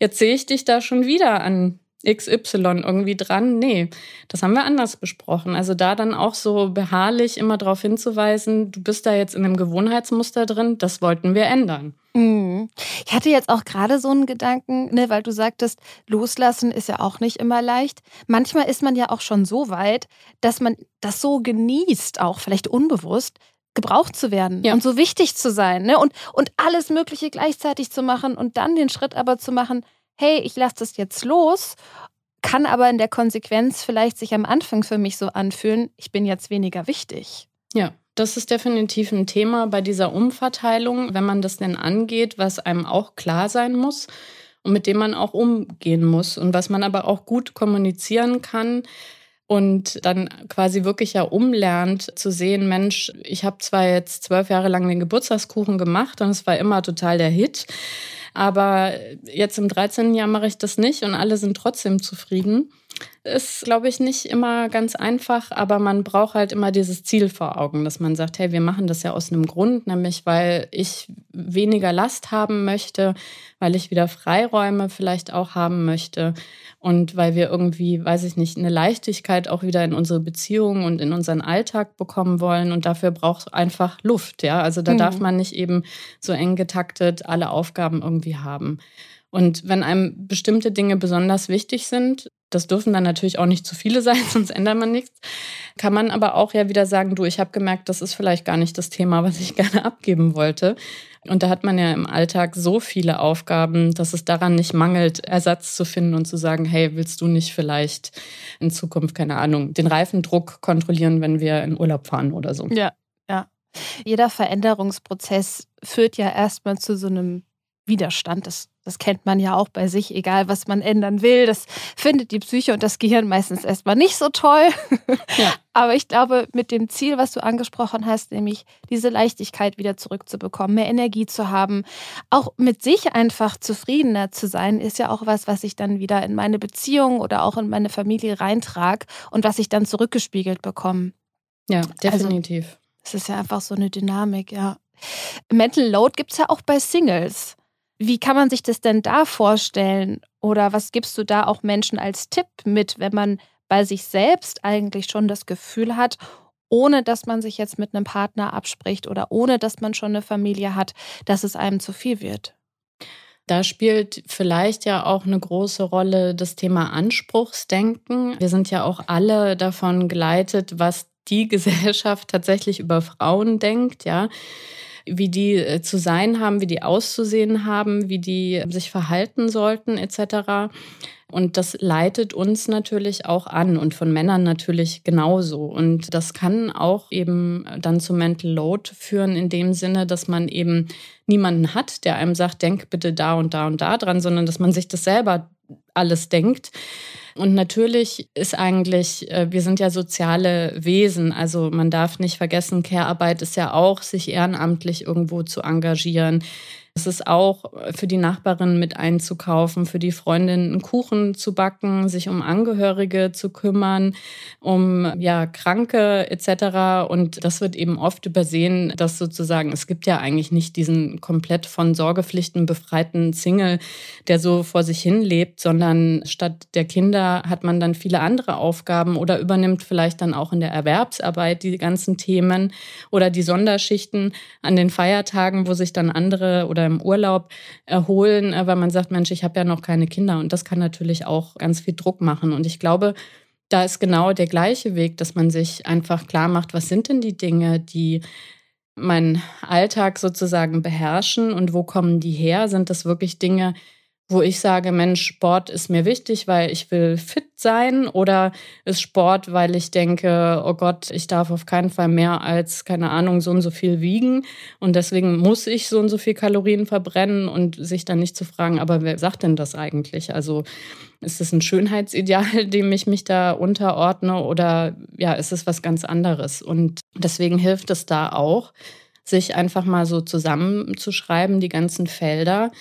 Jetzt sehe ich dich da schon wieder an XY irgendwie dran. Nee, das haben wir anders besprochen. Also da dann auch so beharrlich immer darauf hinzuweisen, du bist da jetzt in einem Gewohnheitsmuster drin, das wollten wir ändern. Mhm. Ich hatte jetzt auch gerade so einen Gedanken, ne, weil du sagtest, loslassen ist ja auch nicht immer leicht. Manchmal ist man ja auch schon so weit, dass man das so genießt, auch vielleicht unbewusst, gebraucht zu werden ja. und so wichtig zu sein ne? und, und alles Mögliche gleichzeitig zu machen und dann den Schritt aber zu machen, hey, ich lasse das jetzt los, kann aber in der Konsequenz vielleicht sich am Anfang für mich so anfühlen, ich bin jetzt weniger wichtig. Ja. Das ist definitiv ein Thema bei dieser Umverteilung, wenn man das denn angeht, was einem auch klar sein muss und mit dem man auch umgehen muss und was man aber auch gut kommunizieren kann und dann quasi wirklich ja umlernt zu sehen, Mensch, ich habe zwar jetzt zwölf Jahre lang den Geburtstagskuchen gemacht und es war immer total der Hit, aber jetzt im 13. Jahr mache ich das nicht und alle sind trotzdem zufrieden. Ist, glaube ich, nicht immer ganz einfach, aber man braucht halt immer dieses Ziel vor Augen, dass man sagt, hey, wir machen das ja aus einem Grund, nämlich weil ich weniger Last haben möchte, weil ich wieder Freiräume vielleicht auch haben möchte und weil wir irgendwie, weiß ich nicht, eine Leichtigkeit auch wieder in unsere Beziehungen und in unseren Alltag bekommen wollen und dafür braucht es einfach Luft, ja. Also da mhm. darf man nicht eben so eng getaktet alle Aufgaben irgendwie haben. Und wenn einem bestimmte Dinge besonders wichtig sind, das dürfen dann natürlich auch nicht zu viele sein, *laughs* sonst ändert man nichts. Kann man aber auch ja wieder sagen, du, ich habe gemerkt, das ist vielleicht gar nicht das Thema, was ich *laughs* gerne abgeben wollte. Und da hat man ja im Alltag so viele Aufgaben, dass es daran nicht mangelt, Ersatz zu finden und zu sagen, hey, willst du nicht vielleicht in Zukunft, keine Ahnung, den Reifendruck kontrollieren, wenn wir in Urlaub fahren oder so? Ja, ja. Jeder Veränderungsprozess führt ja erstmal zu so einem Widerstand. Das, das kennt man ja auch bei sich, egal was man ändern will. Das findet die Psyche und das Gehirn meistens erstmal nicht so toll. *laughs* Ja. Aber ich glaube, mit dem Ziel, was du angesprochen hast, nämlich diese Leichtigkeit wieder zurückzubekommen, mehr Energie zu haben, auch mit sich einfach zufriedener zu sein, ist ja auch was, was ich dann wieder in meine Beziehung oder auch in meine Familie reintrage und was ich dann zurückgespiegelt bekomme. Ja, also, definitiv. Also, es ist ja einfach so eine Dynamik, ja. Mental Load gibt es ja auch bei Singles. Wie kann man sich das denn da vorstellen? Oder was gibst du da auch Menschen als Tipp mit, wenn man bei sich selbst eigentlich schon das Gefühl hat, ohne dass man sich jetzt mit einem Partner abspricht oder ohne dass man schon eine Familie hat, dass es einem zu viel wird? Da spielt vielleicht ja auch eine große Rolle das Thema Anspruchsdenken. Wir sind ja auch alle davon geleitet, was die *laughs* Gesellschaft tatsächlich über Frauen denkt, ja wie die äh, zu sein haben, wie die auszusehen haben, wie die sich verhalten sollten etc. Und das leitet uns natürlich auch an und von Männern natürlich genauso. Und das kann auch eben dann zu Mental Load führen, in dem Sinne, dass man eben niemanden hat, der einem sagt, denk bitte da und da und da dran, sondern dass man sich das selber alles denkt. Und natürlich ist eigentlich, äh, wir sind ja soziale Wesen, also man darf nicht vergessen, Care-Arbeit ist ja auch, sich ehrenamtlich irgendwo zu engagieren. Es ist auch für die Nachbarin mit einzukaufen, für die Freundin einen Kuchen zu backen, sich um Angehörige zu kümmern, um ja Kranke etc. Und das wird eben oft übersehen, dass sozusagen es gibt ja eigentlich nicht diesen komplett von Sorgepflichten befreiten Single, der so vor sich hin lebt, sondern statt der Kinder hat man dann viele andere Aufgaben oder übernimmt vielleicht dann auch in der Erwerbsarbeit die ganzen Themen oder die Sonderschichten an den Feiertagen, wo sich dann andere oder im Urlaub erholen, äh, weil man sagt, Mensch, ich habe ja noch keine Kinder und das kann natürlich auch ganz viel Druck machen. Und ich glaube, da ist genau der gleiche Weg, dass man sich einfach klar macht, was sind denn die Dinge, die meinen Alltag sozusagen beherrschen und wo kommen die her? Sind das wirklich Dinge, wo ich sage, Mensch, Sport ist mir wichtig, weil ich will fit sein oder ist Sport, weil ich denke, oh Gott, ich darf auf keinen Fall mehr als, keine Ahnung, so und so viel wiegen und deswegen muss ich so und so viel Kalorien verbrennen und sich dann nicht zu fragen, aber wer sagt denn das eigentlich? Also ist es ein Schönheitsideal, *laughs* dem ich mich da unterordne oder ja, ist es was ganz anderes? Und deswegen hilft es da auch, sich einfach mal so zusammenzuschreiben, die ganzen Felder,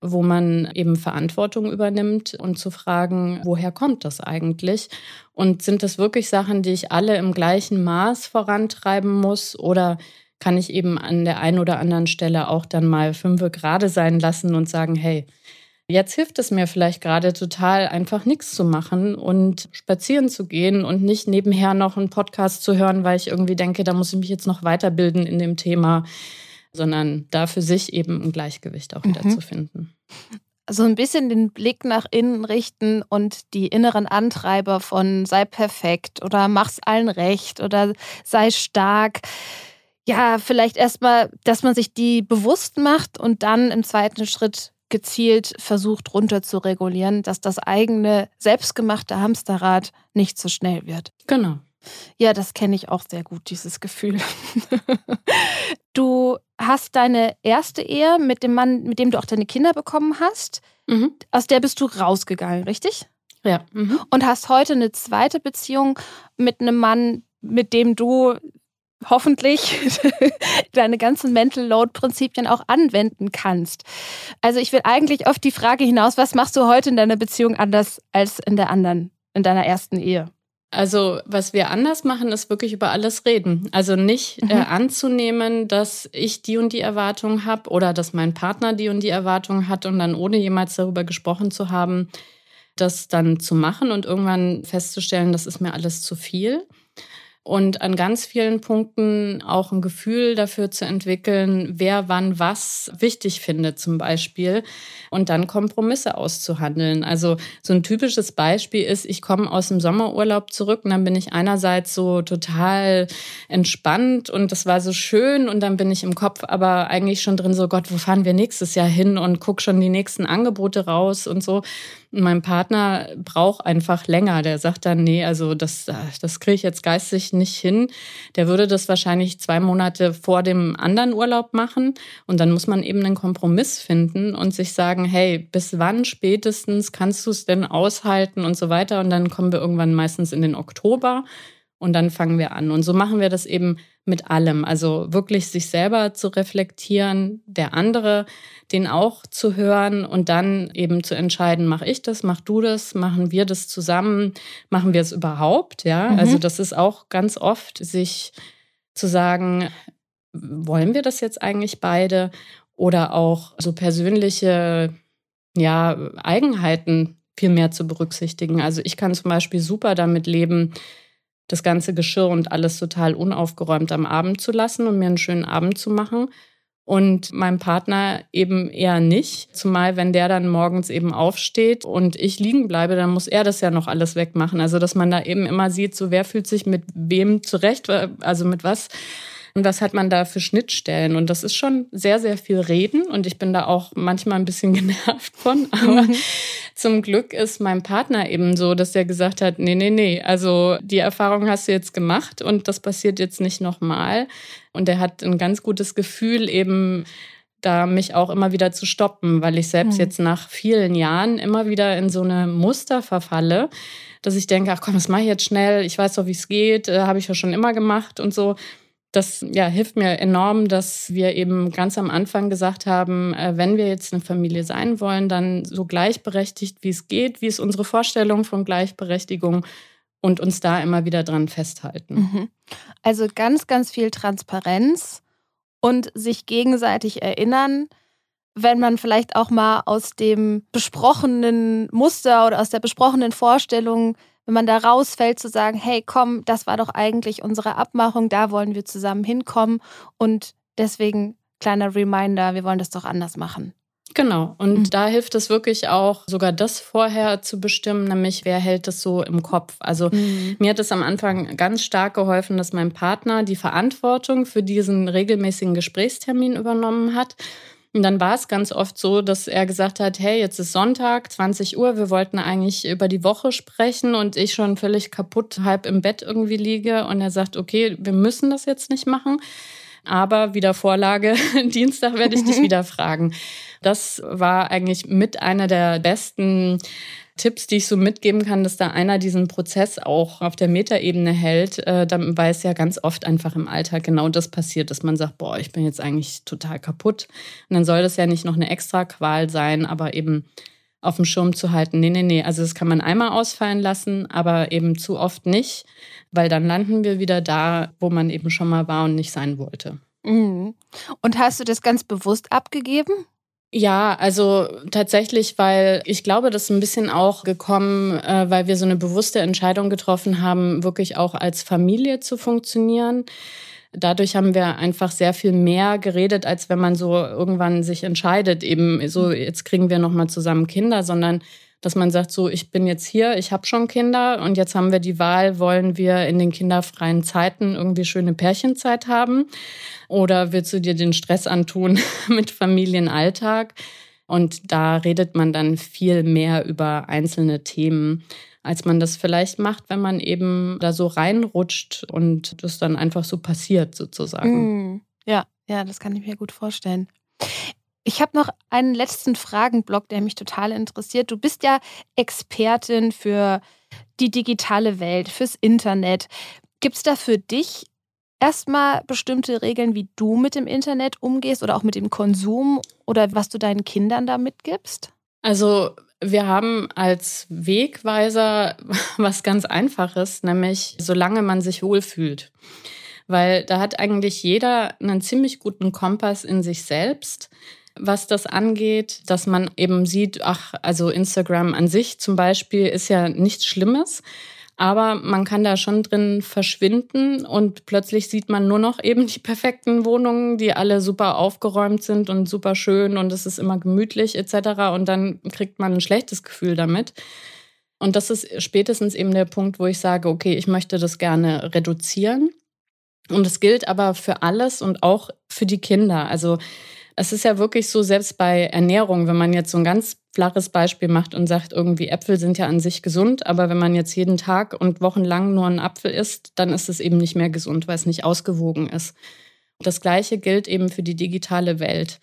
wo man eben Verantwortung übernimmt und zu fragen, woher kommt das eigentlich? Und sind das wirklich Sachen, die ich alle im gleichen Maß vorantreiben muss oder kann ich eben an der einen oder anderen Stelle auch dann mal fünfe gerade sein lassen und sagen, hey, Jetzt hilft es mir vielleicht gerade total, einfach nichts zu machen und spazieren zu gehen und nicht nebenher noch einen Podcast zu hören, weil ich irgendwie denke, da muss ich mich jetzt noch weiterbilden in dem Thema sondern da für sich eben ein Gleichgewicht auch wieder mhm. zu finden. So ein bisschen den Blick nach innen richten und die inneren Antreiber von sei perfekt oder mach's allen recht oder sei stark. Ja, vielleicht erstmal, dass man sich die bewusst macht und dann im zweiten Schritt gezielt versucht runter zu regulieren, dass das eigene selbstgemachte Hamsterrad nicht so schnell wird. Genau. Ja, das kenne ich auch sehr gut, dieses Gefühl. *laughs* du hast deine erste Ehe mit dem Mann, mit dem du auch deine Kinder bekommen hast. Mhm. Aus der bist du rausgegangen, richtig? Ja. Mhm. Und hast heute eine zweite Beziehung mit einem Mann, mit dem du hoffentlich *laughs* deine ganzen Mental Load Prinzipien auch anwenden kannst. Also ich will eigentlich auf die Frage hinaus, was machst du heute in deiner Beziehung anders als in der anderen, in deiner ersten Ehe? Also, was wir anders machen, ist wirklich über alles reden. Also nicht äh, mhm. äh, anzunehmen, dass ich die und die Erwartung habe oder dass mein Partner die und die Erwartung hat und dann ohne jemals darüber gesprochen zu haben, das dann zu machen und irgendwann festzustellen, das ist mir alles zu viel und an ganz vielen Punkten auch ein Gefühl dafür zu entwickeln, wer wann was wichtig findet zum Beispiel und dann Kompromisse auszuhandeln. Also so ein typisches Beispiel ist, ich komme aus dem Sommerurlaub zurück und dann bin ich einerseits so total entspannt und das war so schön und dann bin ich im Kopf aber eigentlich schon drin so, Gott, wo fahren wir nächstes Jahr hin und guck schon die nächsten Angebote raus und so. Mein Partner braucht einfach länger. Der sagt dann, nee, also das, das kriege ich jetzt geistig nicht hin. Der würde das wahrscheinlich zwei Monate vor dem anderen Urlaub machen. Und dann muss man eben einen Kompromiss finden und sich sagen, hey, bis wann spätestens kannst du es denn aushalten und so weiter. Und dann kommen wir irgendwann meistens in den Oktober und dann fangen wir an. Und so machen wir das eben mit allem. Also wirklich sich selber zu reflektieren, der andere, den auch zu hören und dann eben zu entscheiden, mache ich das, mach du das, machen wir das zusammen, machen wir es überhaupt, ja? Mhm. Also das ist auch ganz oft sich zu sagen, wollen wir das jetzt eigentlich beide oder auch so persönliche ja, Eigenheiten viel mehr zu berücksichtigen. Also ich kann zum Beispiel super damit leben, das ganze Geschirr und alles total unaufgeräumt am Abend zu lassen und mir einen schönen Abend zu machen. Und meinem Partner eben eher nicht. Zumal, wenn der dann morgens eben aufsteht und ich liegen bleibe, dann muss er das ja noch alles wegmachen. Also, dass man da eben immer sieht, so wer fühlt sich mit wem zurecht, also mit was und was hat man da für Schnittstellen? Und das ist schon sehr, sehr viel Reden und ich bin da auch manchmal ein bisschen *laughs* genervt von. Aber mhm. zum Glück ist mein Partner eben so, dass er gesagt hat, nee, nee, nee, also die Erfahrung hast du jetzt gemacht und das passiert jetzt nicht nochmal. Und er hat ein ganz gutes Gefühl eben, da mich auch immer wieder zu stoppen, weil ich selbst mhm. jetzt nach vielen Jahren immer wieder in so eine Muster verfalle, dass ich denke, ach komm, das mache ich jetzt schnell, ich weiß doch, wie es geht, äh, habe ich ja schon immer gemacht und so das ja, hilft mir enorm, dass wir eben ganz am Anfang gesagt haben, äh, wenn wir jetzt eine Familie sein wollen, dann so gleichberechtigt, wie es geht, wie ist unsere Vorstellung von Gleichberechtigung und uns da immer wieder dran festhalten. Mhm. Also ganz, ganz viel Transparenz und sich gegenseitig erinnern, wenn man vielleicht auch mal aus dem besprochenen Muster oder aus der besprochenen Vorstellung, wenn man da rausfällt, zu sagen, hey, komm, das war doch eigentlich unsere Abmachung, da wollen wir zusammen hinkommen und deswegen kleiner Reminder, wir wollen das doch anders machen. Genau. Und mhm. da hilft es wirklich auch, sogar das vorher zu bestimmen, nämlich wer hält es so im Kopf. Also mhm. mir hat es am Anfang ganz stark geholfen, dass mein Partner die Verantwortung für diesen regelmäßigen Gesprächstermin übernommen hat. Und dann war es ganz oft so, dass er gesagt hat, hey, jetzt ist Sonntag, 20 Uhr, wir wollten eigentlich über die Woche sprechen und ich schon völlig kaputt halb im Bett irgendwie liege. Und er sagt, okay, wir müssen das jetzt nicht machen. Aber wieder Vorlage, *laughs* Dienstag werde ich dich *laughs* wieder fragen. Das war eigentlich mit einer der besten Tipps, die ich so mitgeben kann, dass da einer diesen Prozess auch auf der Metaebene hält, äh, dann, weil es ja ganz oft einfach im Alltag genau das passiert, dass man sagt, boah, ich bin jetzt eigentlich total kaputt. Und dann soll das ja nicht noch eine extra Qual sein, aber eben auf dem Schirm zu halten, nee, nee, nee, also das kann man einmal ausfallen lassen, aber eben zu oft nicht, weil dann landen wir wieder da, wo man eben schon mal war und nicht sein wollte. Mhm. Und hast du das ganz bewusst abgegeben? Ja, also tatsächlich, weil ich glaube, das ist ein bisschen auch gekommen, äh, weil wir so eine bewusste Entscheidung getroffen haben, wirklich auch als Familie zu funktionieren. Dadurch haben wir einfach sehr viel mehr geredet, als wenn man so irgendwann sich entscheidet, eben so, jetzt kriegen wir nochmal zusammen Kinder, sondern dass man sagt, so, ich bin jetzt hier, ich habe schon Kinder und jetzt haben wir die Wahl, wollen wir in den kinderfreien Zeiten irgendwie schöne Pärchenzeit haben oder willst du dir den Stress antun *laughs* mit Familienalltag? Und da redet man dann viel mehr über einzelne Themen, als man das vielleicht macht, wenn man eben da so reinrutscht und das dann einfach so passiert sozusagen. Mm, ja, ja, das kann ich mir gut vorstellen. Ich habe noch einen letzten Fragenblock, der mich total interessiert. Du bist ja Expertin für die digitale Welt, fürs Internet. Gibt es da für dich erstmal bestimmte Regeln, wie du mit dem Internet umgehst oder auch mit dem Konsum oder was du deinen Kindern da mitgibst? Also wir haben als Wegweiser *laughs* was ganz Einfaches, nämlich solange man sich wohlfühlt. Weil da hat eigentlich jeder einen ziemlich guten Kompass in sich selbst was das angeht, dass man eben sieht, ach, also Instagram an sich zum Beispiel ist ja nichts Schlimmes. Aber man kann da schon drin verschwinden und plötzlich sieht man nur noch eben die perfekten Wohnungen, die alle super aufgeräumt sind und super schön und es ist immer gemütlich etc. Und dann kriegt man ein schlechtes Gefühl damit. Und das ist spätestens eben der Punkt, wo ich sage, okay, ich möchte das gerne reduzieren. Und es gilt aber für alles und auch für die Kinder. Also es ist ja wirklich so, selbst bei Ernährung, wenn man jetzt so ein ganz flaches Beispiel macht und sagt, irgendwie Äpfel sind ja an sich gesund, aber wenn man jetzt jeden Tag und wochenlang nur einen Apfel isst, dann ist es eben nicht mehr gesund, weil es nicht ausgewogen ist. Das Gleiche gilt eben für die digitale Welt.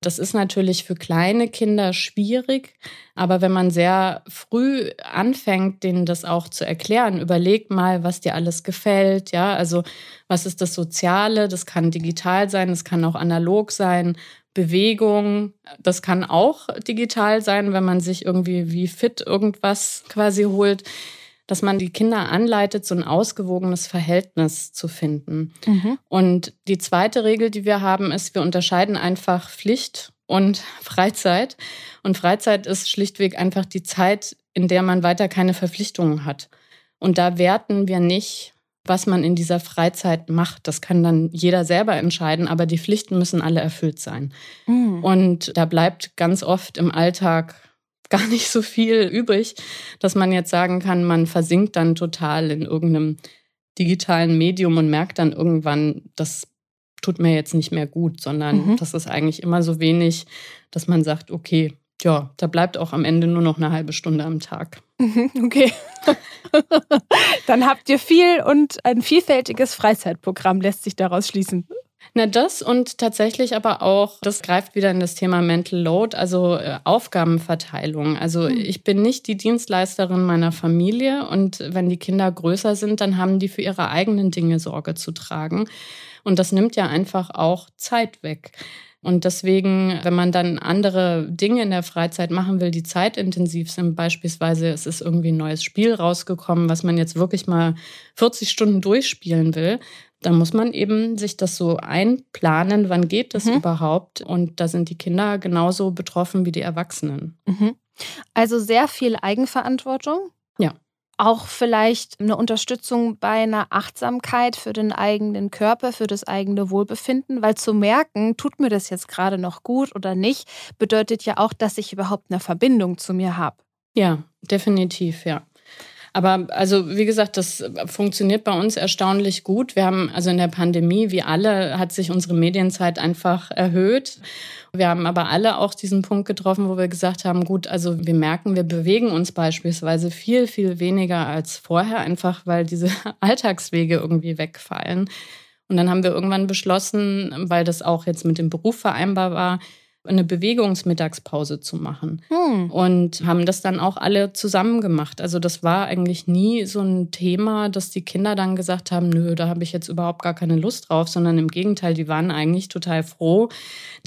Das ist natürlich für kleine Kinder schwierig, aber wenn man sehr früh anfängt, denen das auch zu erklären, überleg mal, was dir alles gefällt, ja, also was ist das Soziale, das kann digital sein, das kann auch analog sein, Bewegung, das kann auch digital sein, wenn man sich irgendwie wie fit irgendwas quasi holt dass man die Kinder anleitet, so ein ausgewogenes Verhältnis zu finden. Mhm. Und die zweite Regel, die wir haben, ist, wir unterscheiden einfach Pflicht und *laughs* Freizeit. Und Freizeit ist schlichtweg einfach die Zeit, in der man weiter keine Verpflichtungen hat. Und da werten wir nicht, was man in dieser Freizeit macht. Das kann dann jeder selber entscheiden, aber die Pflichten müssen alle erfüllt sein. Mhm. Und da bleibt ganz oft im Alltag gar *laughs* nicht so viel übrig, dass man jetzt sagen kann, man versinkt dann total in irgendeinem digitalen Medium und merkt dann irgendwann, das tut mir jetzt nicht mehr gut, sondern mhm. das ist eigentlich immer so wenig, dass man sagt, okay, ja, da bleibt auch am Ende nur noch eine halbe Stunde am Tag. Mhm, okay. *laughs* Dann habt ihr viel und ein vielfältiges Freizeitprogramm lässt sich daraus schließen. Na, das und tatsächlich aber auch, das greift wieder in das Thema Mental Load, also äh, Aufgabenverteilung. Also mhm. ich bin nicht die Dienstleisterin meiner Familie und wenn die Kinder größer sind, dann haben die für ihre eigenen Dinge Sorge zu tragen. Und das nimmt ja einfach auch Zeit weg. Und deswegen, wenn man dann andere Dinge in der Freizeit machen will, die zeitintensiv sind, beispielsweise es ist irgendwie ein neues Spiel rausgekommen, was man jetzt wirklich mal 40 Stunden durchspielen will, dann muss man eben sich das so einplanen, wann geht das mhm. überhaupt? Und da sind die Kinder genauso betroffen wie die Erwachsenen. Mhm. Also sehr viel Eigenverantwortung. Ja. Auch vielleicht eine Unterstützung bei einer Achtsamkeit für den eigenen Körper, für das eigene Wohlbefinden, weil zu merken, tut mir das jetzt gerade noch gut oder nicht, bedeutet ja auch, dass ich überhaupt eine Verbindung zu mir habe. Ja, definitiv, ja. Aber also wie gesagt, das funktioniert bei uns erstaunlich gut. Wir haben also in der Pandemie, wie alle, hat sich unsere Medienzeit einfach erhöht. Wir haben aber alle auch diesen Punkt getroffen, wo wir gesagt haben, gut, also wir merken, wir bewegen uns beispielsweise viel, viel weniger als vorher, einfach weil diese *laughs* Alltagswege irgendwie wegfallen. Und dann haben wir irgendwann beschlossen, weil das auch jetzt mit dem Beruf vereinbar war, eine Bewegungsmittagspause zu machen. Hm. Und haben das dann auch alle zusammen gemacht. Also das war eigentlich nie so ein Thema, dass die Kinder dann gesagt haben, nö, da habe ich jetzt überhaupt gar keine Lust drauf, sondern im Gegenteil, die waren eigentlich total froh,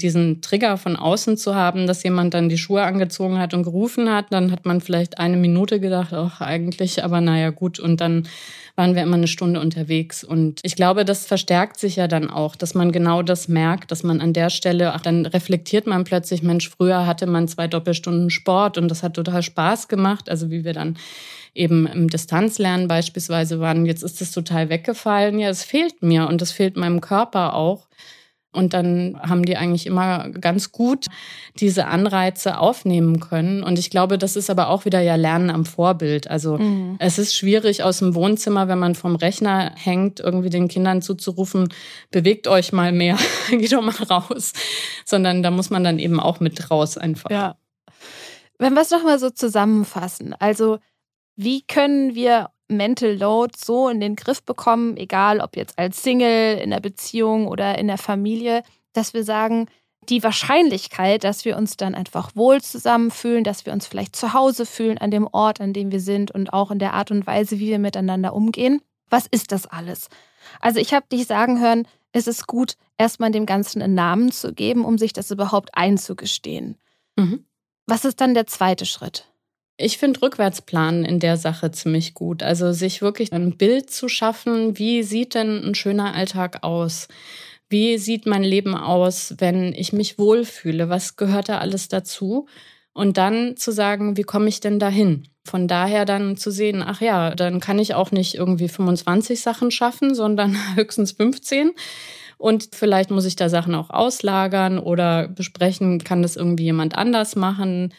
diesen Trigger von außen zu haben, dass jemand dann die Schuhe angezogen hat und gerufen hat. Dann hat man vielleicht eine Minute gedacht, ach eigentlich, aber naja gut. Und dann waren wir immer eine Stunde unterwegs. Und ich glaube, das verstärkt sich ja dann auch, dass man genau das merkt, dass man an der Stelle, ach, dann reflektiert man plötzlich, Mensch, früher hatte man zwei Doppelstunden Sport und das hat total Spaß gemacht. Also wie wir dann eben im Distanzlernen beispielsweise waren, jetzt ist das total weggefallen. Ja, es fehlt mir und das fehlt meinem Körper auch. Und dann haben die eigentlich immer ganz gut diese Anreize aufnehmen können. Und ich glaube, das ist aber auch wieder ja Lernen am Vorbild. Also mhm. es ist schwierig aus dem Wohnzimmer, wenn man vom Rechner hängt, irgendwie den Kindern zuzurufen, bewegt euch mal mehr, *laughs* geht doch mal raus. Sondern da muss man dann eben auch mit raus einfach. Ja. Wenn wir es nochmal so zusammenfassen, also wie können wir Mental Load so in den Griff bekommen, egal ob jetzt als Single, in der Beziehung oder in der Familie, dass wir sagen, die Wahrscheinlichkeit, dass wir uns dann einfach wohl zusammenfühlen, dass wir uns vielleicht zu Hause fühlen an dem Ort, an dem wir sind und auch in der Art und Weise, wie wir miteinander umgehen. Was ist das alles? Also ich habe dich sagen hören, es ist gut, erstmal dem Ganzen einen Namen zu geben, um sich das überhaupt einzugestehen. Mhm. Was ist dann der zweite Schritt? Ich finde Rückwärtsplanen in der Sache ziemlich gut. Also sich wirklich ein Bild zu schaffen, wie sieht denn ein schöner Alltag aus? Wie sieht mein Leben aus, wenn ich mich wohlfühle? Was gehört da alles dazu? Und dann zu sagen, wie komme ich denn dahin? Von daher dann zu sehen, ach ja, dann kann ich auch nicht irgendwie 25 Sachen schaffen, *laughs* sondern höchstens 15. Und vielleicht muss ich da Sachen auch auslagern oder besprechen, kann das irgendwie jemand anders machen.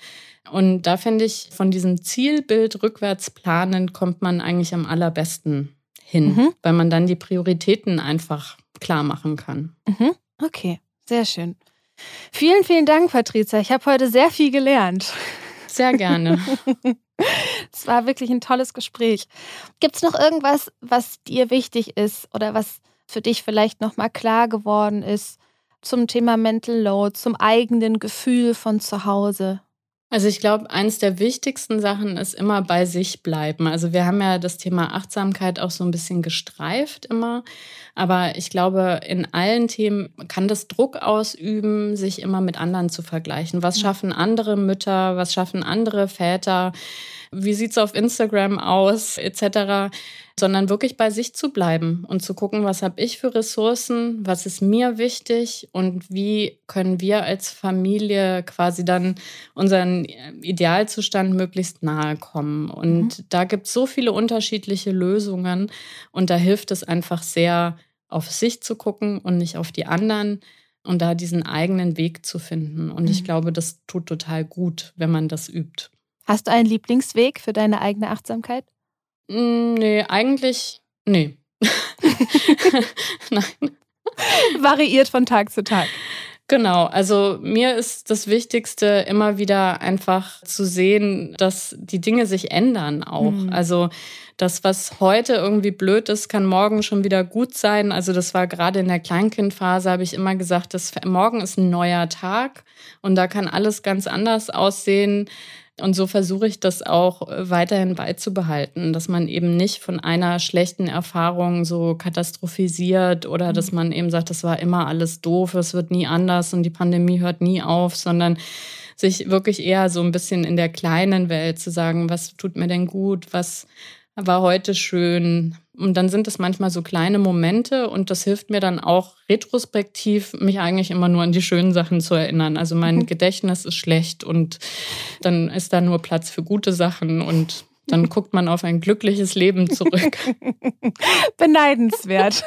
Und da finde ich, von diesem Zielbild rückwärts planen kommt man eigentlich am allerbesten hin, mhm. weil man dann die Prioritäten einfach klar machen kann. Mhm. Okay, sehr schön. Vielen, vielen Dank, Patricia. Ich habe heute sehr viel gelernt. Sehr gerne. *laughs* Es war wirklich ein tolles Gespräch. Gibt es noch irgendwas, was dir wichtig ist oder was für dich vielleicht nochmal klar geworden ist zum Thema Mental Load, zum eigenen Gefühl von zu Hause? Also ich glaube, eins der wichtigsten Sachen ist immer bei sich bleiben. Also wir haben ja das Thema Achtsamkeit auch so ein bisschen gestreift immer. Aber ich glaube, in allen Themen kann das Druck ausüben, sich immer mit anderen zu vergleichen. Was schaffen andere Mütter? Was schaffen andere Väter? Wie sieht's auf Instagram aus? Etc sondern wirklich bei sich zu bleiben und zu gucken, was habe ich für Ressourcen, was ist mir wichtig und wie können wir als Familie quasi dann unseren Idealzustand möglichst nahe kommen. Und mhm. da gibt es so viele unterschiedliche Lösungen und da hilft es einfach sehr, auf sich zu gucken und nicht auf die anderen und da diesen eigenen Weg zu finden. Und mhm. ich glaube, das tut total gut, wenn man das übt. Hast du einen Lieblingsweg für deine eigene Achtsamkeit? Hm, nee, eigentlich, nee. *laughs* Nein. Variiert von Tag zu Tag. Genau, also mir ist das Wichtigste immer wieder einfach zu sehen, dass die Dinge sich ändern auch. Mhm. Also das, was heute irgendwie blöd ist, kann morgen schon wieder gut sein. Also das war gerade in der Kleinkindphase, habe ich immer gesagt, dass morgen ist ein neuer Tag und da kann alles ganz anders aussehen. Und so versuche ich das auch äh, weiterhin beizubehalten, dass man eben nicht von einer schlechten Erfahrung so katastrophisiert oder mhm. dass man eben sagt, das war immer alles doof, es wird nie anders und die Pandemie hört nie auf, sondern sich wirklich eher so ein bisschen in der kleinen Welt zu sagen, was tut mir denn gut, was war heute schön, Und dann sind es manchmal so kleine Momente und das hilft mir dann auch retrospektiv, mich eigentlich immer nur an die schönen Sachen zu erinnern. Also mein mhm. Gedächtnis ist schlecht und dann ist da nur Platz für gute Sachen und dann guckt man auf ein glückliches Leben zurück. *laughs* Beneidenswert.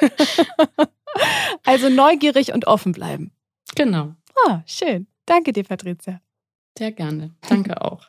*laughs* also neugierig und offen bleiben. Genau. Ah, schön. Danke dir, Patricia. Sehr gerne. Danke auch.